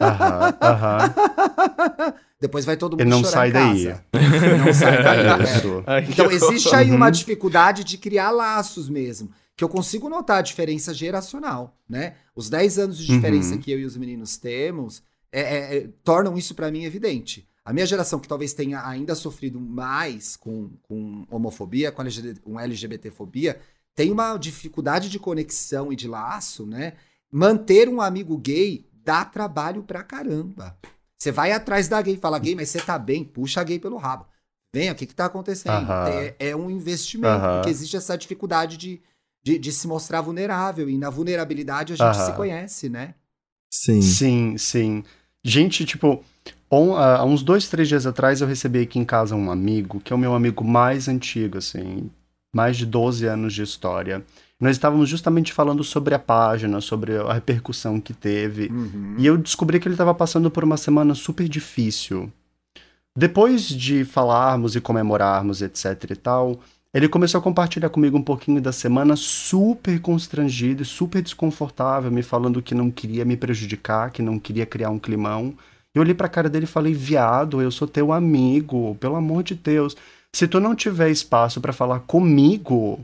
Aham, aham. depois vai todo mundo E não chorar sai em daí. casa. E não sai daí. né? Isso. Então existe aí uma Uhum. dificuldade de criar laços mesmo, que eu consigo notar a diferença geracional, né? Os 10 anos de diferença Uhum. que eu e os meninos temos é- é- é- tornam isso pra mim evidente. A minha geração, que talvez tenha ainda sofrido mais com, com homofobia, com LGBT, com LGBTfobia, tem uma dificuldade de conexão e de laço, né? Manter um amigo gay dá trabalho pra caramba. Você vai atrás da gay, fala, gay, mas você tá bem, puxa a gay pelo rabo. Venha, o que que tá acontecendo? É, é um investimento, Aham. porque existe essa dificuldade de, de, de se mostrar vulnerável. E na vulnerabilidade a gente se conhece, né? Sim. Sim, sim. Gente, tipo, on- há uns dois, três dias atrás eu recebi aqui em casa um amigo, que é o meu amigo mais antigo, assim, mais de 12 anos de história. Nós estávamos justamente falando sobre a página, sobre a repercussão que teve. Uhum. E eu descobri que ele estava passando por uma semana super difícil. Depois de falarmos e comemorarmos, etc e tal, ele começou a compartilhar comigo um pouquinho da semana super constrangido e super desconfortável, me falando que não queria me prejudicar, que não queria criar um climão. Eu olhei pra cara dele e falei: "Viado, eu sou teu amigo, pelo amor de Deus. Se tu não tiver espaço pra falar comigo,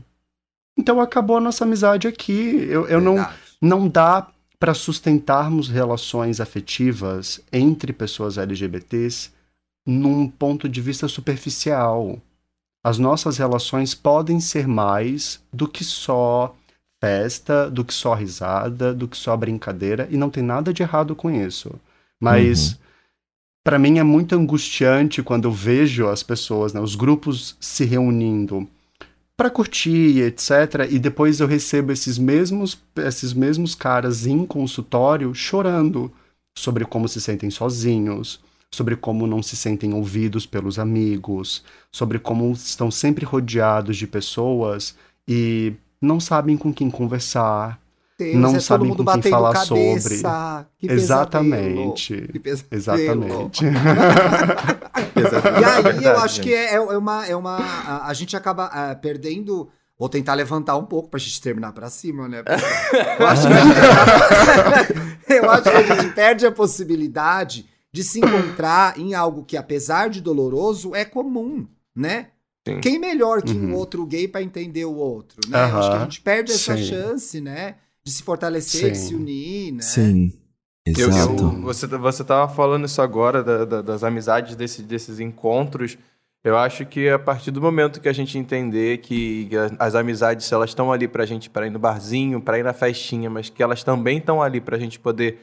então acabou a nossa amizade aqui. Eu, eu não não dá para sustentarmos relações afetivas entre pessoas LGBTs num ponto de vista superficial. As nossas relações podem ser mais do que só festa, do que só risada, do que só brincadeira, e não tem nada de errado com isso. Mas para mim é muito angustiante quando eu vejo as pessoas, né, os grupos se reunindo para curtir, etc. E depois eu recebo esses mesmos, esses mesmos caras em consultório chorando sobre como se sentem sozinhos, sobre como não se sentem ouvidos pelos amigos, sobre como estão sempre rodeados de pessoas e não sabem com quem conversar. Deus, não é todo sabem mundo com quem falar cabeça. Que pesadelo. Exatamente. Que pesadelo. Exatamente. E aí eu Verdade, acho que é, é uma. É uma a, a gente acaba ah, perdendo. Vou tentar levantar um pouco pra gente terminar pra cima, né? Eu acho, que a gente, eu acho que a gente perde a possibilidade de se encontrar em algo que, apesar de doloroso, é comum, né? Sim. Quem melhor que um Uhum. outro gay pra entender o outro, né? Eu acho que a gente perde essa Sim. chance, né? De se fortalecer, de Sim. se unir, né? Sim. Eu, Exato. eu- você, você tava falando isso agora, da- da- das amizades, desse- desses encontros. Eu acho que a partir do momento que a gente entender que as amizades, se elas estão ali pra gente para ir no barzinho, pra ir na festinha, mas que elas também estão ali pra gente poder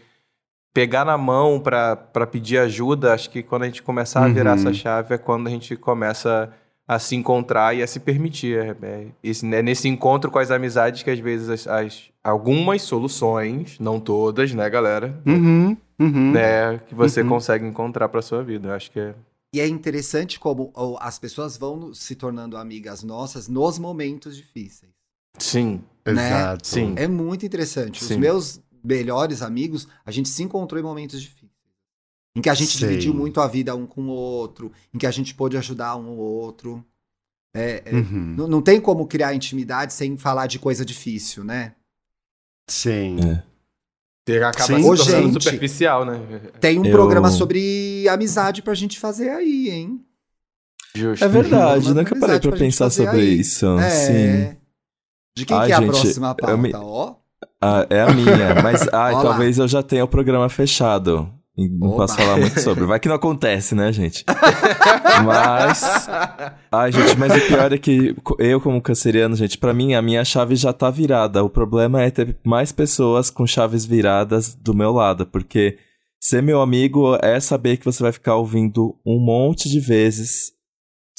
pegar na mão pra pra pedir ajuda, acho que quando a gente começar a virar Uhum. essa chave é quando a gente começa a se encontrar e a se permitir. É, é, esse- é nesse encontro com as amizades que às vezes as, as- algumas soluções, não todas, né, galera? Uhum, uhum. né, que você Uhum. consegue encontrar pra sua vida. Eu acho que é. E é interessante como as pessoas vão se tornando amigas nossas nos momentos difíceis. Sim, né? Exato. Sim. É muito interessante. Os Sim. meus melhores amigos, a gente se encontrou em momentos difíceis. Em que a gente Sim. dividiu muito a vida um com o outro, em que a gente pôde ajudar um ao outro. É, é, Uhum. não, não tem como criar intimidade sem falar de coisa difícil, né? Sim. É. Acaba Sim. se Ô, tornando gente. superficial, né? Tem um Eu- programa sobre amizade pra gente fazer aí, hein? Justo. É verdade, nunca parei amizade pra pra pensar sobre aí. isso. É. Sim. De quem Ai, que é a gente, próxima eu pauta? me- Ó. Ah, é a minha, mas ai, lá. talvez eu já tenha o programa fechado. E não Oba. posso falar muito sobre. Vai que não acontece, né, gente? Mas. Ai, gente, mas o pior é que eu, como canceriano, gente, pra mim a minha chave já tá virada. O problema é ter mais pessoas com chaves viradas do meu lado, porque Ser meu amigo é saber que você vai ficar ouvindo um monte de vezes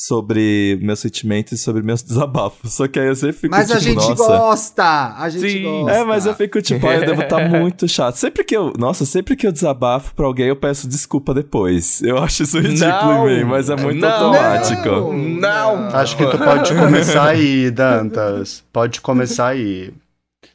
sobre meus sentimentos e sobre meus desabafos. Só que aí eu sempre fico Mas tipo, a gente nossa. gosta! A gente Sim. gosta. É, mas eu fico tipo, ah, eu devo estar muito chato. Sempre que eu. Nossa, sempre que eu desabafo pra alguém, eu peço desculpa depois. Eu acho isso ridículo Não. em mim, mas é muito Não. automático. Não. Não! Acho que tu pode começar aí, Dantas. Pode começar aí.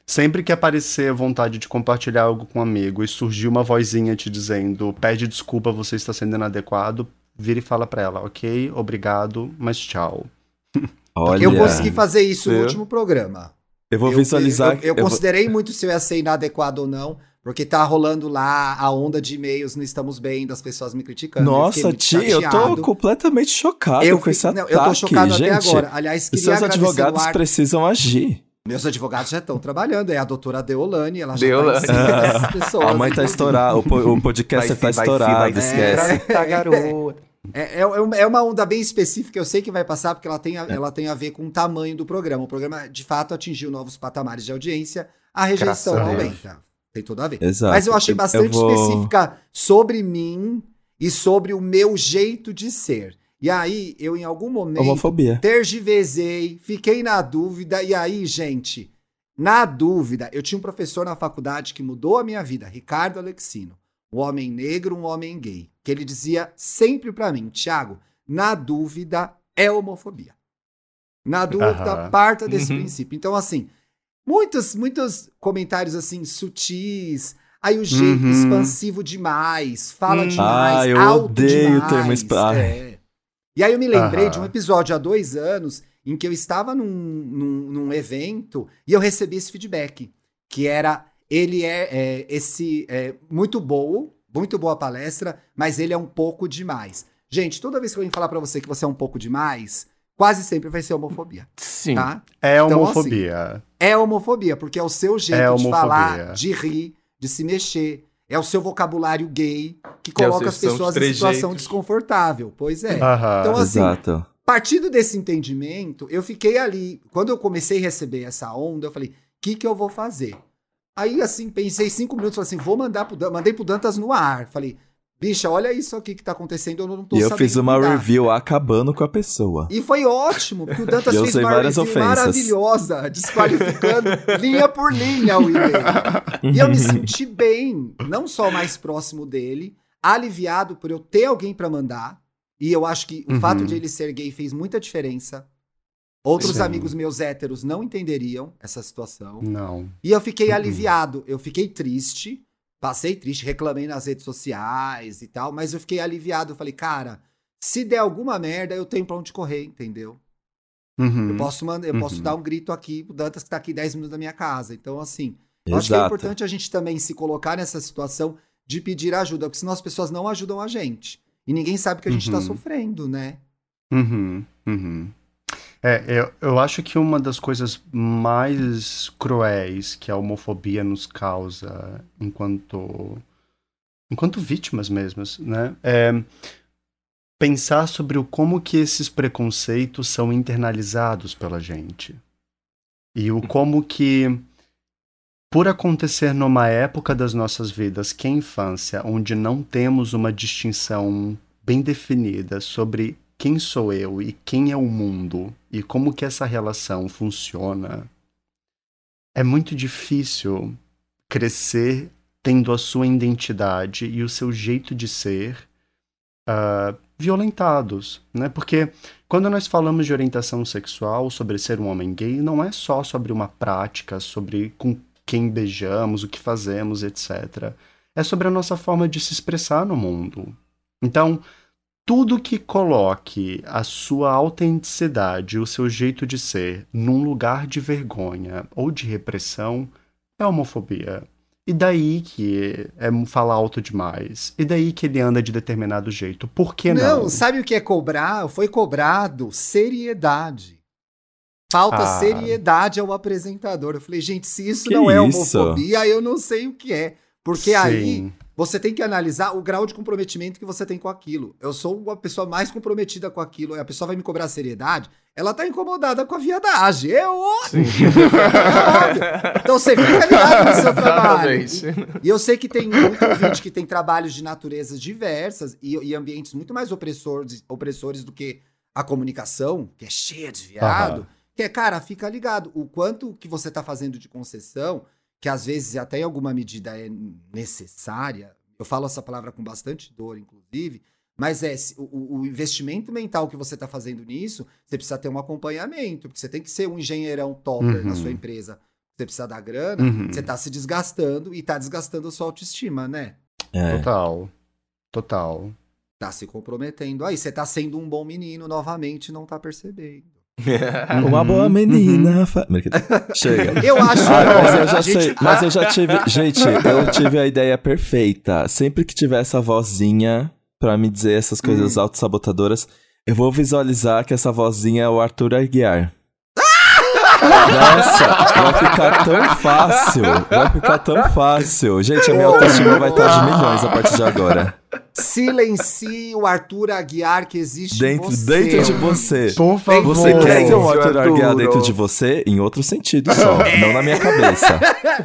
Sempre que aparecer vontade de compartilhar algo com um amigo e surgir uma vozinha te dizendo pede desculpa, você está sendo inadequado, vira e fala pra ela, ok, obrigado, mas tchau. Olha, Eu consegui fazer isso no último programa. eu vou Eu- visualizar. Eu, eu eu vou- considerei muito se eu ia ser inadequado ou não, porque tá rolando lá a onda de e-mails, não estamos bem, das pessoas me criticando. Nossa, tia, eu tô completamente chocado Eu com esse não, ataque, eu tô chocado gente. até agora. Aliás, Os queria seus advogados ar- precisam agir. Meus advogados já estão trabalhando, é a doutora Deolane, ela já Deolane. tá cima dessas pessoas. A mãe tá estourada, o, po- o podcast Vai tá fi- vai fi- estourado, vai esquece. Tá, garota. É, é, é uma- é uma onda bem específica, eu sei que vai passar, porque ela tem, a, ela tem a ver com o tamanho do programa. O programa, de fato, atingiu novos patamares de audiência, a rejeição Graças a aumenta. Tem tudo a ver. Exato. Mas eu achei bastante vou- específica sobre mim e sobre o meu jeito de ser. E aí, eu em algum momento Homofobia. tergiversei, fiquei na dúvida, e aí, gente, na dúvida, eu tinha um professor na faculdade que mudou a minha vida, Ricardo Alexino, um homem negro, um homem gay, que ele dizia sempre pra mim, Thiago, na dúvida é homofobia. Na dúvida, Aham. parta desse Uhum. princípio. Então, assim, muitos, muitos comentários assim, sutis. Aí o jeito Uhum. expansivo demais, fala Hum. demais, Ah, eu alto odeio demais. termo Ai. é. E aí eu me lembrei de um episódio há dois anos em que eu estava num, num, num evento e eu recebi esse feedback, que era, ele é, é, esse é, muito bom, muito boa palestra, mas ele é um pouco demais. Gente, toda vez que alguém falar pra você que você é um pouco demais, quase sempre vai ser homofobia, Sim. tá? É Então, homofobia. É homofobia, porque é o seu jeito É de homofobia. falar, de rir, de se mexer. É o seu vocabulário gay que é coloca seus- as pessoas em situação jeitos. desconfortável. Pois é. Aham. Então, assim, Exato. partindo desse entendimento, eu fiquei ali. Quando eu comecei a receber essa onda, eu falei: o que, que eu vou fazer? Aí, assim, pensei cinco minutos, falei assim: vou mandar pro Dan- Mandei pro Dantas no ar. Falei, bicha, olha isso aqui que tá acontecendo, eu não tô E eu sabendo fiz uma lidar." review acabando com a pessoa. E foi ótimo, porque o Dantas fez uma review ofensas. maravilhosa, desqualificando linha por linha o e-mail. E eu me senti bem, não só mais próximo dele, aliviado por eu ter alguém pra mandar. E eu acho que o Uhum. fato de ele ser gay fez muita diferença. Outros Sim. amigos meus héteros não entenderiam essa situação. Não. E eu fiquei Uhum. aliviado. Eu fiquei triste, passei triste, reclamei nas redes sociais e tal, mas eu fiquei aliviado. Eu falei, cara, se der alguma merda, eu tenho pra onde correr, entendeu? Uhum. Eu posso mandar, eu Uhum. posso dar um grito aqui pro Dantas que tá aqui 10 minutos da minha casa. Então, assim, eu acho que é importante a gente também se colocar nessa situação de pedir ajuda, porque senão as pessoas não ajudam a gente. E ninguém sabe que a gente tá Uhum. sofrendo, né? Uhum, uhum. É, eu, eu acho que uma das coisas mais cruéis que a homofobia nos causa enquanto enquanto vítimas mesmas, né? É pensar sobre o como que esses preconceitos são internalizados pela gente. E o como que por acontecer numa época das nossas vidas, que é a infância, onde não temos uma distinção bem definida sobre quem sou eu e quem é o mundo e como que essa relação funciona, é muito difícil crescer tendo a sua identidade e o seu jeito de ser ah, violentados, né? Porque quando nós falamos de orientação sexual, sobre ser um homem gay, não é só sobre uma prática, sobre com quem beijamos, o que fazemos, etc. É sobre a nossa forma de se expressar no mundo. Então, tudo que coloque a sua autenticidade, o seu jeito de ser, num lugar de vergonha ou de repressão, é homofobia. E daí que é falar alto demais. E daí que ele anda de determinado jeito. Por que não? sabe o que é cobrar? Foi cobrado seriedade. Falta Ah. seriedade ao apresentador. Eu falei, gente, se isso Que não é isso? homofobia, eu não sei o que é. Porque Sim. aí você tem que analisar o grau de comprometimento que você tem com aquilo. Eu sou uma pessoa mais comprometida com aquilo, a pessoa vai me cobrar seriedade, ela tá incomodada com a viadagem. É óbvio. É óbvio. Então você fica ligado no seu trabalho. Exatamente. E eu sei que tem muito ouvinte que tem trabalhos de naturezas diversas e, e ambientes muito mais opressores, opressores do que a comunicação, que é cheia de viado. Aham. Que é, cara, fica ligado. O quanto que você tá fazendo de concessão, que às vezes até em alguma medida é necessária. Eu falo essa palavra com bastante dor, inclusive. Mas é o, o investimento mental que você está fazendo nisso, você precisa ter um acompanhamento, porque você tem que ser um engenheirão topper na Uhum. sua empresa. Você precisa dar grana, Uhum. você tá se desgastando e tá desgastando a sua autoestima, né? É. Total. Total. Tá se comprometendo aí. Você tá sendo um bom menino novamente e não tá percebendo. Uma Uhum, boa menina. Fa... Brincadeira. Chega. Eu acho Ah, mas eu já gente- sei, mas eu já tive. Gente, eu tive a ideia perfeita. Sempre que tiver essa vozinha pra me dizer essas coisas autossabotadoras, eu vou visualizar que essa vozinha é o Arthur Aguiar. Nossa, vai ficar tão fácil. Vai ficar tão fácil. Gente, a minha autoestima vai estar de milhões a partir de agora. Silencie o Arthur Aguiar que existe em Dentro, você. dentro de você. Por favor. Você quer ter um Silêncio, Arthur Aguiar dentro de você? Em outro sentido só, não na minha cabeça.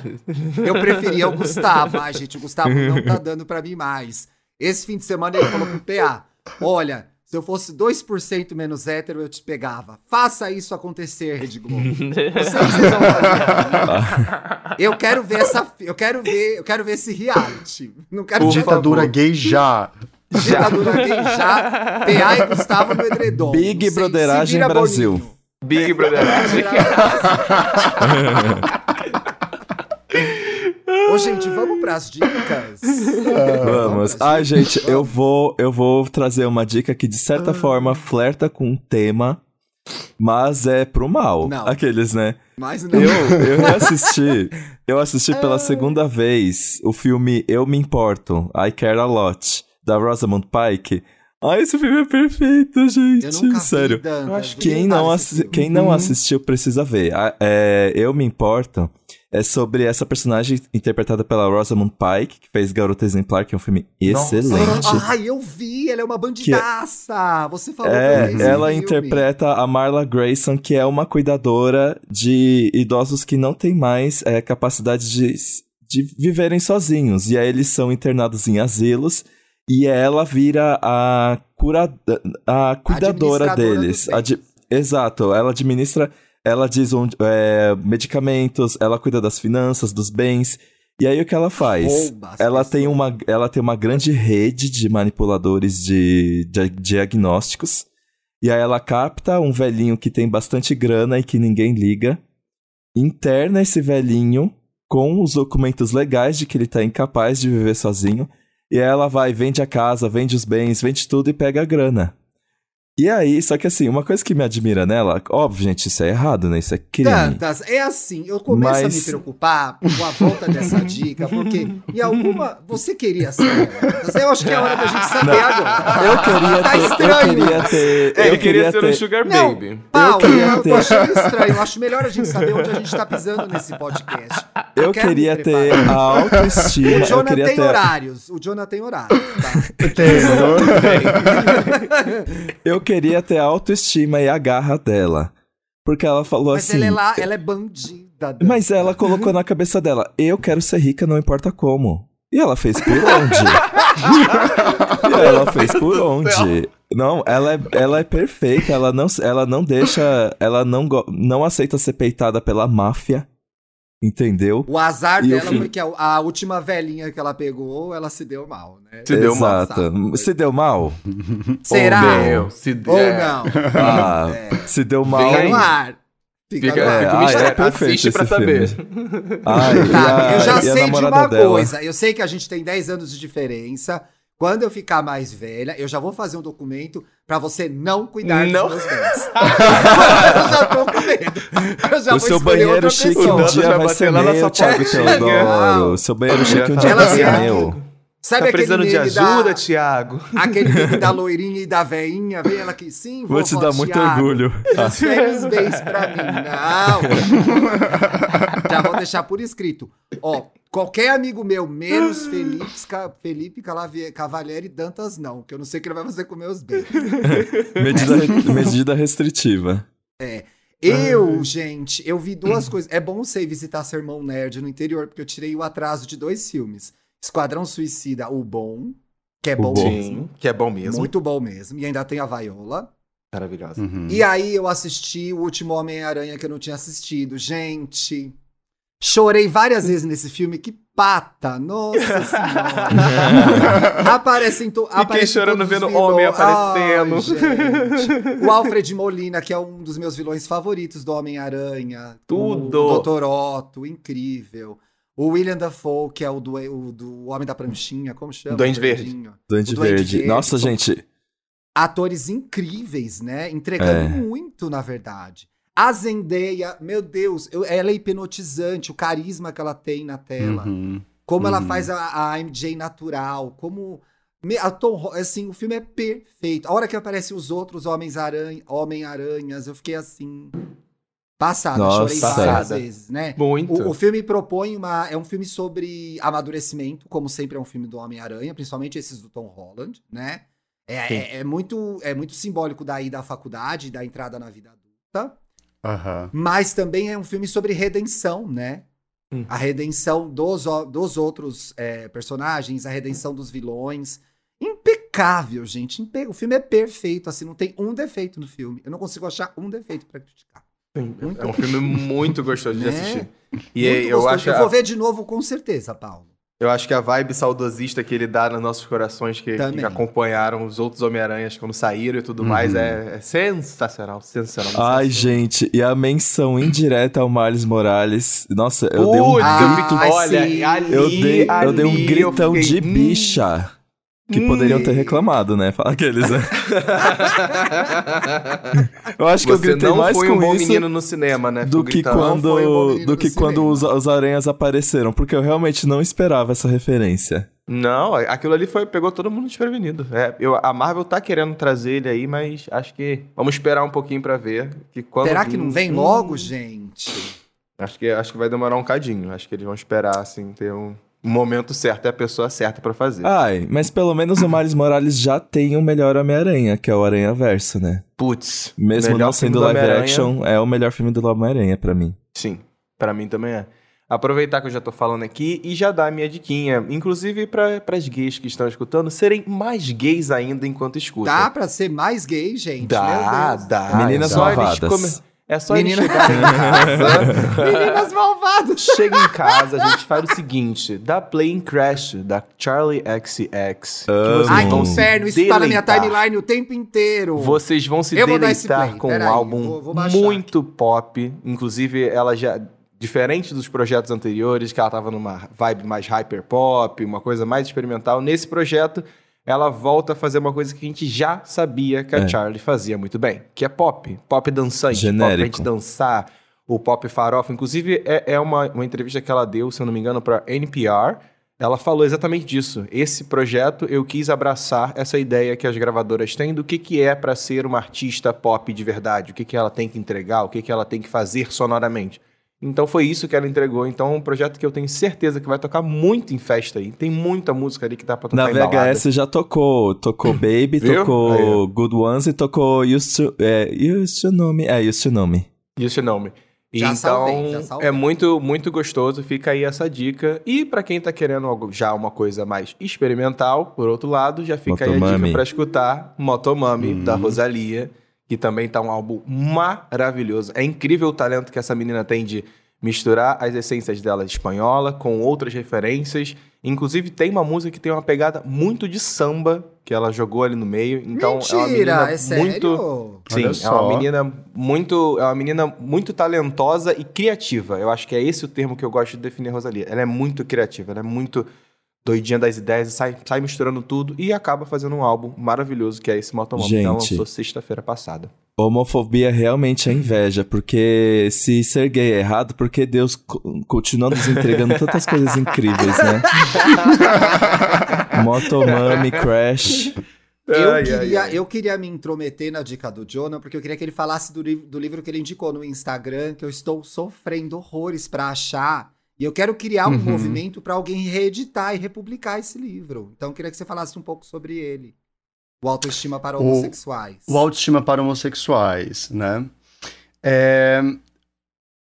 Eu preferia o Gustavo. Ai, gente, o Gustavo não tá dando pra mim mais. Esse fim de semana ele falou pro PA: Olha, se eu fosse 2% menos hétero, eu te pegava. Faça isso acontecer, Rede Globo. Vocês vão fazer. Eu quero ver essa. Eu quero ver, eu quero ver esse reality. Não quero ver Ditadura gay já. ditadura gay já. PA e Gustavo no edredom. Big Brotheragem Brasil. Boninho. Big Brother. Ô, gente, vamos pras dicas? Vamos. Ai, gente, eu vou, eu vou trazer uma dica que de certa forma flerta com o tema, mas é pro mal. Não. Aqueles, né? Mas não. Eu, eu assisti, eu assisti pela segunda vez o filme Eu Me Importo, I Care A Lot, da Rosamund Pike. Ai, esse filme é perfeito, gente. Eu nunca vi, Sério. Quem não, assi- quem não assistiu precisa ver. A- é, Eu Me Importo é sobre essa personagem interpretada pela Rosamund Pike, que fez Garota Exemplar, que é um filme Nossa. excelente. Ai, eu vi, ela é uma bandidaça. Você falou É, ela filme. interpreta a Marla Grayson, que é uma cuidadora de idosos que não têm mais é, capacidade de, de viverem sozinhos. E aí eles são internados em asilos e ela vira a, cura, a cuidadora deles. Adi- Exato, ela administra, ela diz onde, é, medicamentos, ela cuida das finanças, dos bens. E aí o que ela faz? Ela tem, uma, ela tem uma grande rede de manipuladores de, de diagnósticos. E aí ela capta um velhinho que tem bastante grana e que ninguém liga. Interna esse velhinho com os documentos legais de que ele tá incapaz de viver sozinho. E aí ela vai, vende a casa, vende os bens, vende tudo e pega a grana. E aí, só que assim, uma coisa que me admira nela, óbvio, gente, isso é errado, né? Isso é crime. Tantas, é assim, eu começo a me Mas- preocupar com a volta dessa dica, porque em alguma. Você queria ser ela? Eu acho que é hora da gente saber agora. Eu queria Tá ter. eu estranho. queria ter. É, eu ele queria ser ter, um Sugar Não, Baby. Paulo, queria eu, ter- achei estranho. Eu acho melhor a gente saber onde a gente tá pisando nesse podcast. Eu me queria ter a autoestima. O eu Jonah queria tem ter. horários. O Jonah tem horários, tá? Entendeu? Eu queria ter a autoestima e a garra dela. Porque ela falou Mas assim. ela é lá, ela é bandida. Mas ela colocou na cabeça dela: eu quero ser rica, não importa como. E ela fez por onde? e ela fez por onde? Não, ela é, ela é perfeita, ela não, ela não deixa. Ela não, não aceita ser peitada pela máfia. Entendeu? O azar E dela o fim- foi que a, a última velhinha que ela pegou, ela se deu mal, né? Se deu mal. Se deu mal? Será? Ou Meu, se Ou é. não? Ah, se deu mal. Fica no ar. Fica, Fica, no ar. É, fica ah, é perfeito Assiste pra saber. Ai, Tá, a- eu já sei de uma dela? coisa. Eu sei que a gente tem 10 anos de diferença. Quando eu ficar mais velha, eu já vou fazer um documento pra você não cuidar Não. dos meus bens. eu já tô com medo. Eu já O vou seu banheiro chique um dia vai ser lá na meu, sua Thiago. Teodoro. O seu banheiro chique um dia vai ser meu. Sabe Tá aquele precisando de ajuda, da... Thiago? Aquele meme da loirinha e da veinha, vem ela aqui, sim, Vou te vovó dar muito Thiago, orgulho. Transfere os bens pra mim. Não. Já vou deixar por escrito. Ó, Qualquer amigo meu, menos Felipe, Felipe Calavi- Cavalieri Dantas, não, que eu não sei o que ele vai fazer com meus bens. Medida, medida restritiva. Eu, gente, eu vi duas coisas. É bom você visitar Sermão Nerd no interior, porque eu tirei o atraso de dois filmes. Esquadrão Suicida, o bom, que é bom, bom. mesmo. Sim, que é bom mesmo. Muito bom mesmo. E ainda tem a Viola. Maravilhosa. Uhum. E aí eu assisti o último Homem-Aranha que eu não tinha assistido. Gente, chorei várias vezes nesse filme. Que pata! Nossa senhora! Aparecem to Fiquei chorando vendo homem aparecendo. Ai, gente. O Alfred Molina, que é um dos meus vilões favoritos do Homem-Aranha. Tudo. O Dr. Otto, incrível. O William Dafoe, que é o do, o do Homem da Pranchinha, como chama? Duende O Verde. Duende Verde. Verde. Nossa, gente. atores incríveis, né? Entregando É. muito, na verdade. A Zendaya, meu Deus, eu- ela é hipnotizante, o carisma que ela tem na tela. Uhum. Como ela Uhum. faz a, a MJ natural, como... me- A Tom, assim, o filme é perfeito. A hora que aparecem os outros Homens-Aranha, Homem-Aranhas, eu fiquei assim... Passada, Nossa. chorei várias Passada. vezes, né? Muito. O, o filme propõe uma. É um filme sobre amadurecimento, como sempre é um filme do Homem-Aranha, principalmente esses do Tom Holland, né? É, é, é muito, é muito simbólico da ida à faculdade, da entrada na vida adulta. Aham. Mas também é um filme sobre redenção, né? Hum. A redenção dos, dos outros é, personagens, a redenção dos vilões. Impecável, gente. impe- O filme é perfeito, assim, não tem um defeito no filme. Eu não consigo achar um defeito pra criticar. Sim, Muito é um filme muito gostoso de Né? assistir. E Muito eu gostoso. acho, eu vou ver de novo com certeza, Paulo. Eu acho que a vibe saudosista que ele dá nos nossos corações que, que acompanharam os outros Homem-Aranhas quando saíram e tudo mais é, é sensacional, sensacional. Ai, sensacional. gente. E a menção indireta ao Miles Morales. Nossa, eu dei um Ah, grito. Ai, olha, ali, Eu dei, eu dei um ali gritão fiquei, de hum. Que Hum. poderiam ter reclamado, né? Fala aqueles, né? eu acho que eu Você gritei não mais foi com um bom isso menino no cinema, né? do que quando, um do que quando os, os aranhas apareceram. Porque eu realmente não esperava essa referência. Não, aquilo ali foi, pegou todo mundo desprevenido. É, eu, a Marvel tá querendo trazer ele aí, mas acho que vamos esperar um pouquinho pra ver. Que quando Será que não vem Hum, logo, gente? Acho que, acho que vai demorar um cadinho. Acho que eles vão esperar, assim, ter um, um momento certo e a pessoa certa pra fazer. Ai, mas pelo menos o Miles Morales já tem o melhor Homem-Aranha, que é o Aranha Verso, né? Putz. Mesmo não sendo do live action, é o melhor filme do Homem-Aranha pra mim. Sim, pra mim também é. Aproveitar que eu já tô falando aqui e já dar a minha diquinha, inclusive para as gays que estão escutando, serem mais gays ainda enquanto escutam. Dá pra ser mais gay, gente? Dá, Meu Deus. dá. Meninas É malvadas. come- É só Menina- eles chegarem em casa. Meninas malvadas! Chega em casa, a gente faz o seguinte: dá play em Crash, da Charlie XX. vocês Ai, que inferno, isso tá na minha deleitar. timeline o tempo inteiro. Vocês vão se Eu deleitar com pera um aí, álbum vou- vou muito pop. Inclusive, ela já. Diferente dos projetos anteriores, que ela tava numa vibe mais hyper pop, uma coisa mais experimental. Nesse projeto, ela volta a fazer uma coisa que a gente já sabia que a É. Charlie fazia muito bem, que é pop. Pop dançante, pop Genérico. pra gente dançar, o pop farofa. Inclusive, é, é uma, uma entrevista que ela deu, se eu não me engano, pra NPR. Ela falou exatamente disso. Esse projeto eu quis abraçar essa ideia que as gravadoras têm do que, que é para ser uma artista pop de verdade, o que, que ela tem que entregar, o que, que ela tem que fazer sonoramente. Então foi isso que ela entregou. Então é um projeto que eu tenho certeza que vai tocar muito em festa aí. Tem muita música ali que dá pra tocar Na em balada. VHS já tocou. Tocou Baby, tocou Aí, Good Ones e tocou Used to, é, Used to Know Me. É, Used to Know Me. Isso não me. E Já então salvei, já salvei. é muito muito gostoso, fica aí essa dica. E pra quem tá querendo algo- já uma coisa mais experimental, por outro lado, já fica aí a Motomami. dica pra escutar Motomami Uhum. da Rosalia, que também tá um álbum maravilhoso. É incrível o talento que essa menina tem de misturar as essências dela espanhola com outras referências. Inclusive tem uma música que tem uma pegada muito de samba que ela jogou ali no meio. Então é uma Mentira, menina é sério? muito Sim, é uma menina muito, é uma menina muito talentosa e criativa. Eu acho que é esse o termo que eu gosto de definir a Rosalia. Ela é muito criativa, ela é muito doidinha das ideias, e sai, sai misturando tudo e acaba fazendo um álbum maravilhoso que é esse Motomami, que ela Gente. lançou sexta-feira passada. Homofobia realmente é inveja, porque se ser gay é errado, porque Deus co- continua nos entregando tantas coisas incríveis, né? Motomami, Crash. Eu, Ai, ai, queria, ai. eu queria me intrometer na dica do Jonah, porque eu queria que ele falasse do, li- do livro que ele indicou no Instagram, que eu estou sofrendo horrores pra achar. E eu quero criar um Uhum. movimento para alguém reeditar e republicar esse livro. Então eu queria que você falasse um pouco sobre ele. O Autoestima para O- Homossexuais. O Autoestima para Homossexuais, né? É,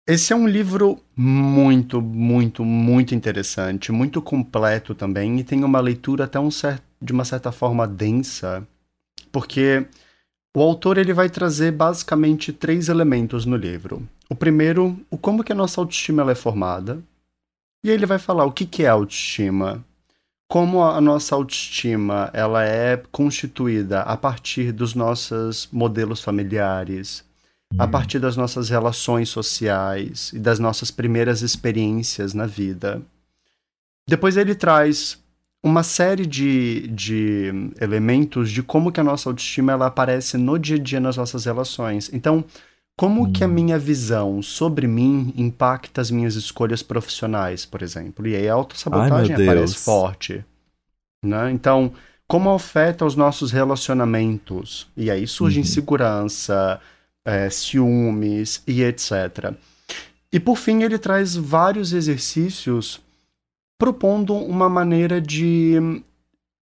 Esse é um livro muito, muito, muito interessante, muito completo também, e tem uma leitura até um cer- de uma certa forma densa, porque o autor ele vai trazer basicamente três elementos no livro. O primeiro, o como que a nossa autoestima ela é formada, e ele vai falar o que, que é autoestima, como a nossa autoestima ela é constituída a partir dos nossos modelos familiares, a partir das nossas relações sociais e das nossas primeiras experiências na vida. Depois ele traz uma série de, de elementos de como que a nossa autoestima ela aparece no dia a dia nas nossas relações. Então, como que a minha visão sobre mim impacta as minhas escolhas profissionais, por exemplo? E aí a autossabotagem aparece forte. Né? Então, como afeta os nossos relacionamentos? E aí surge Uhum. insegurança, é, ciúmes e etc. E por fim, ele traz vários exercícios propondo uma maneira de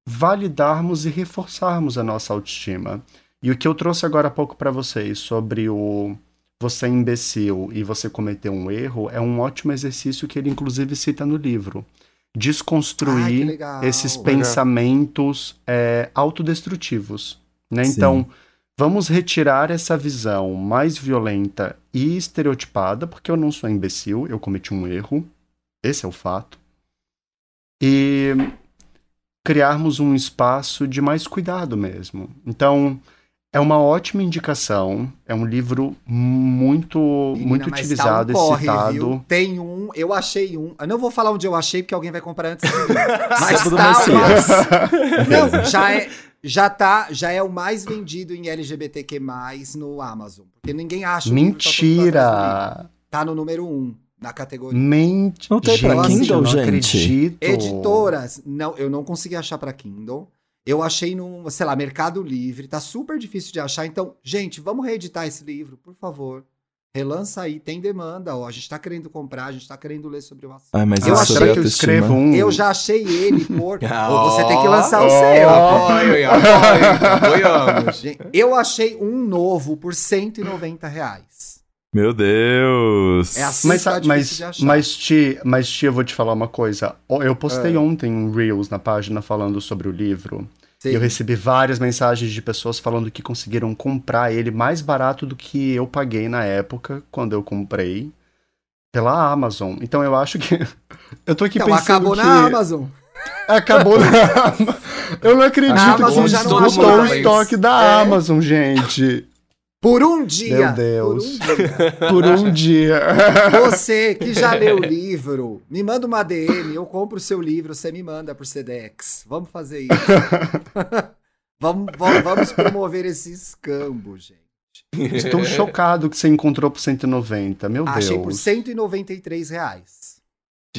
validarmos e reforçarmos a nossa autoestima. E o que eu trouxe agora há pouco para vocês sobre o você é imbecil e você cometeu um erro é um ótimo exercício que ele inclusive cita no livro. Ai, Desconstruir legal. esses Legal. pensamentos é, autodestrutivos. Né? Então, vamos retirar essa visão mais violenta e estereotipada, porque eu não sou imbecil, eu cometi um erro. Esse é o fato. E criarmos um espaço de mais cuidado mesmo. Então, é uma ótima indicação. É um livro muito, Menina, muito mas utilizado tá um e corre, citado. viu? Tem um, eu achei um. Eu não vou falar onde eu achei, porque alguém vai comprar antes de mim. Mas tá uma- Não, já é, já tá, já é o mais vendido em LGBTQ+, no Amazon. Porque ninguém acha tá. Mentira! Tá no número um na categoria. Mente. Não tem pra gente, Kindle, eu não gente? acredito. Editoras, não, eu não consegui achar pra Kindle. Eu achei no, sei lá, Mercado Livre, tá super difícil de achar. Então, gente, vamos reeditar esse livro, por favor. Relança aí, tem demanda, ó. A gente tá querendo comprar, a gente tá querendo ler sobre o assunto. Ai, mas Eu achei que eu escrevo um? Eu já achei ele por. Ah, Ou você tem que lançar o seu. Apoio, apoio, apoiamos. Gente, Eu achei um novo por 190 reais. Meu Deus! É assim Mas, que tá mas, de achar. mas, Ti, mas, Ti, eu vou te falar uma coisa. Eu postei É. ontem um Reels na página falando sobre o livro. Sim. E eu recebi várias mensagens de pessoas falando que conseguiram comprar ele mais barato do que eu paguei na época, quando eu comprei, pela Amazon. Então eu acho que. eu tô aqui Então, pensando acabou que. na Amazon. Acabou na Amazon. Eu não acredito que já não esgotou o estoque da É. Amazon, gente. Por um dia. Meu Deus. Por um dia. Por um dia. Você que já leu o livro, me manda uma DM, eu compro o seu livro, você me manda por Sedex. Vamos fazer isso. vamos, vamos, vamos promover esse escambo, gente. Estou chocado que você encontrou por 190. Meu Achei por Deus. 193 reais.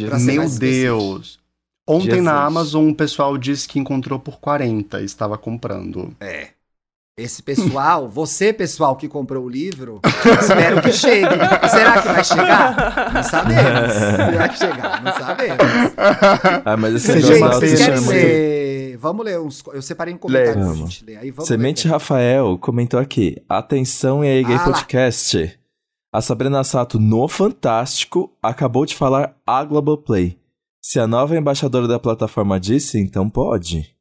Pra ser Meu. Deus. Ontem Jesus. na Amazon o pessoal disse que encontrou por 40 e estava comprando. É. Esse pessoal, você pessoal que comprou o livro, espero que chegue. Será que vai chegar? Não sabemos. Será que chegar? Não sabemos. Ah, mas esse Gente, vocês querem ler? Vamos ler uns. Eu separei um comentário pra gente ler. Aí vamos Semente. Rafael comentou aqui. Atenção e aí, Gay Ah lá. Podcast. A Sabrina Sato, no Fantástico, acabou de falar a Globoplay. Se a nova embaixadora da plataforma disse, então pode.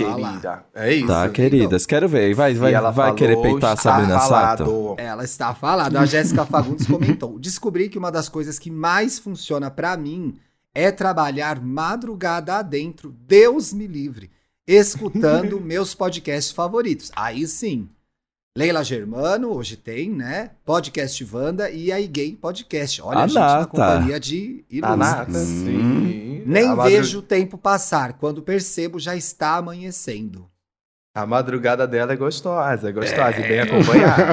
Lá. Querida. É isso. Tá, queridas. Quero ver. Vai, vai, ela vai falou, querer peitar a está Sabrina Sato? Ela está falando. A Jéssica Fagundes comentou. Descobri que uma das coisas que mais funciona pra mim é trabalhar madrugada adentro, Deus me livre, escutando meus podcasts favoritos. Aí sim. Leila Germano, hoje tem, né? Podcast Wanda e a Gay Podcast. Olha a, gente na companhia de ilustres. sim. Nem A vejo o tempo passar. Quando percebo, já está amanhecendo. A madrugada dela é gostosa, é gostosa É. e bem acompanhada.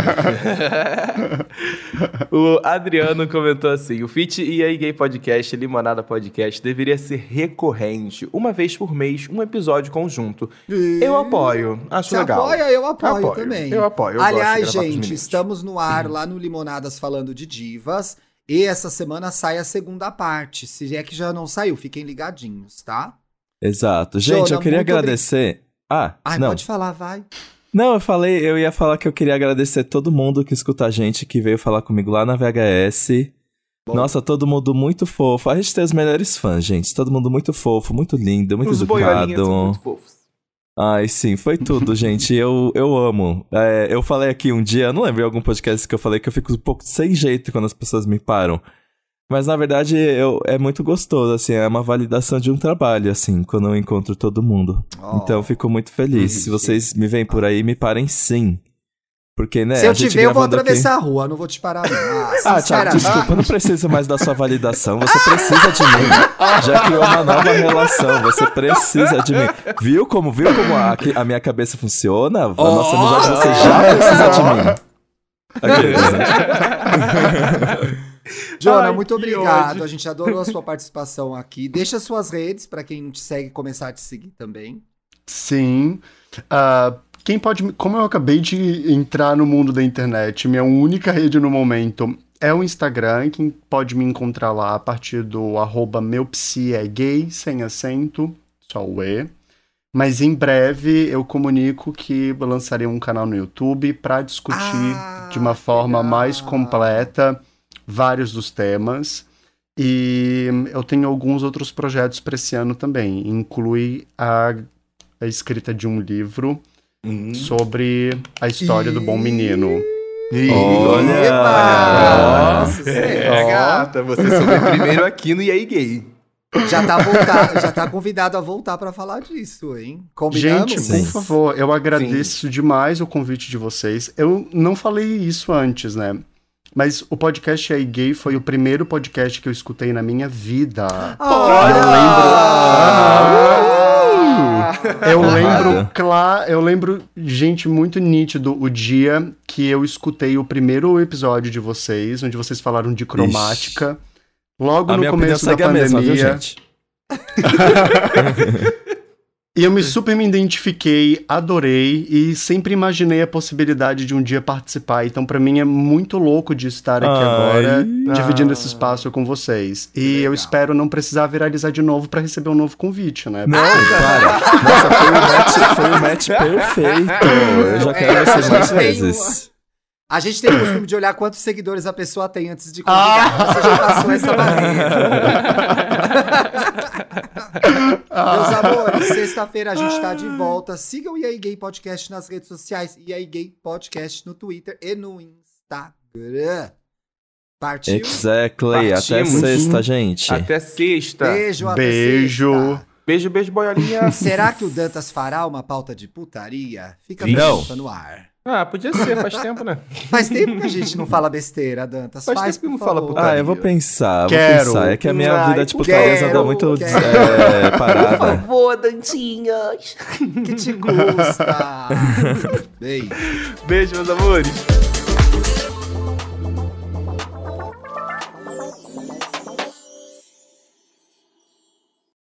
o Adriano comentou assim: o Fit e aí Gay Podcast, Limonada Podcast, deveria ser recorrente, uma vez por mês, um episódio conjunto. Eu apoio, acho Você legal. apoia, eu apoio, Apoio, também. eu apoio, eu gosto de Aliás, gente, estamos no ar lá no Limonadas falando de divas. E essa semana sai a segunda parte. Se é que já não saiu, fiquem ligadinhos, tá? Exato. Gente, Jona, eu queria agradecer. Ah, Ai, não. pode falar, vai. Não, eu falei, eu ia falar que eu queria agradecer todo mundo que escuta a gente, que veio falar comigo lá na VHS. Bom. Nossa, todo mundo muito fofo. A gente tem os melhores fãs, gente. Todo mundo muito fofo, muito lindo, muito Os educado. são muito fofos. Ai, sim, foi tudo, gente. Eu, eu amo. É, eu falei aqui um dia, não lembro em algum podcast que eu falei que eu fico um pouco sem jeito quando as pessoas me param. Mas na verdade eu, é muito gostoso, assim, é uma validação de um trabalho, assim, quando eu encontro todo mundo. Ó. Então eu fico muito feliz. Se vocês me veem por aí, me parem sim. Porque, né? Se eu te ver, eu vou gravando aqui- atravessar a rua, não vou te parar, não. Ah, Ah, Thiago, sinceramente. desculpa, eu não preciso mais da sua validação. Você precisa de mim. Já criou uma nova relação. Você precisa de mim. Viu como, viu como a, a minha cabeça funciona? A nossa amizade, você já precisa de mim. Aqueles, né? Jona, Ai, muito obrigado. A gente adorou a sua participação aqui. Deixa suas redes pra quem não te segue começar a te seguir também. Sim. Ah, quem pode. Como eu acabei de entrar no mundo da internet, minha única rede no momento é o Instagram. Quem pode me encontrar lá a partir do arroba meu psi é gay, sem acento, só o E. Mas em breve eu comunico que lançarei um canal no YouTube para discutir Ah, de uma forma legal. mais completa vários dos temas. E eu tenho alguns outros projetos para esse ano também. Inclui a, a escrita de um livro Hum. sobre a história do bom menino. Olha! Epa! Nossa, É, sério. gata, você soube primeiro aqui no E aí Gay. Já tá, voltar, já tá convidado a voltar pra falar disso, hein? Combinamos? Gente, Sim. por favor, eu agradeço demais o convite de vocês. Eu não falei isso antes, né? Mas o podcast aí gay foi o primeiro podcast que eu escutei na minha vida. Olha! Eu Honrado. lembro, claro, eu lembro, gente, muito nítido o dia que eu escutei o primeiro episódio de vocês, onde vocês falaram de cromática. Logo A no começo da pandemia. mesma, viu, gente? E eu me super me identifiquei, adorei e sempre imaginei a possibilidade de um dia participar. Então, pra mim é muito louco de estar aqui Ai. agora, dividindo Ah. esse espaço com vocês. E legal. eu espero não precisar viralizar de novo pra receber um novo convite, né? Não, para. Nossa, foi o match, foi o match perfeito. Eu já quero É, você a mais vezes. A gente tem o costume de olhar quantos seguidores a pessoa tem antes de convidar. Você já passou essa barreira. Meus amores, sexta-feira a gente tá de volta. Sigam o E aí Gay Podcast nas redes sociais. E aí Gay Podcast no Twitter e no Instagram. Partiu? Exactly. Até Partimos. sexta, gente. Até sexta. Beijo, até Beijo. sexta. Beijo, beijo, boiolinha. Será que o Dantas fará uma pauta de putaria? Fica a no ar. Ah, podia ser, faz tempo, né? Faz tempo que a gente não fala besteira, Dantas. Faz Faz, tempo que por não fala putaria. Ah, eu vou pensar, Quero. vou pensar. É que a minha Ai, vida de quero, anda muito é, parada. favor, Dantinhas. Que te custa? Beijo. Beijo, meus amores.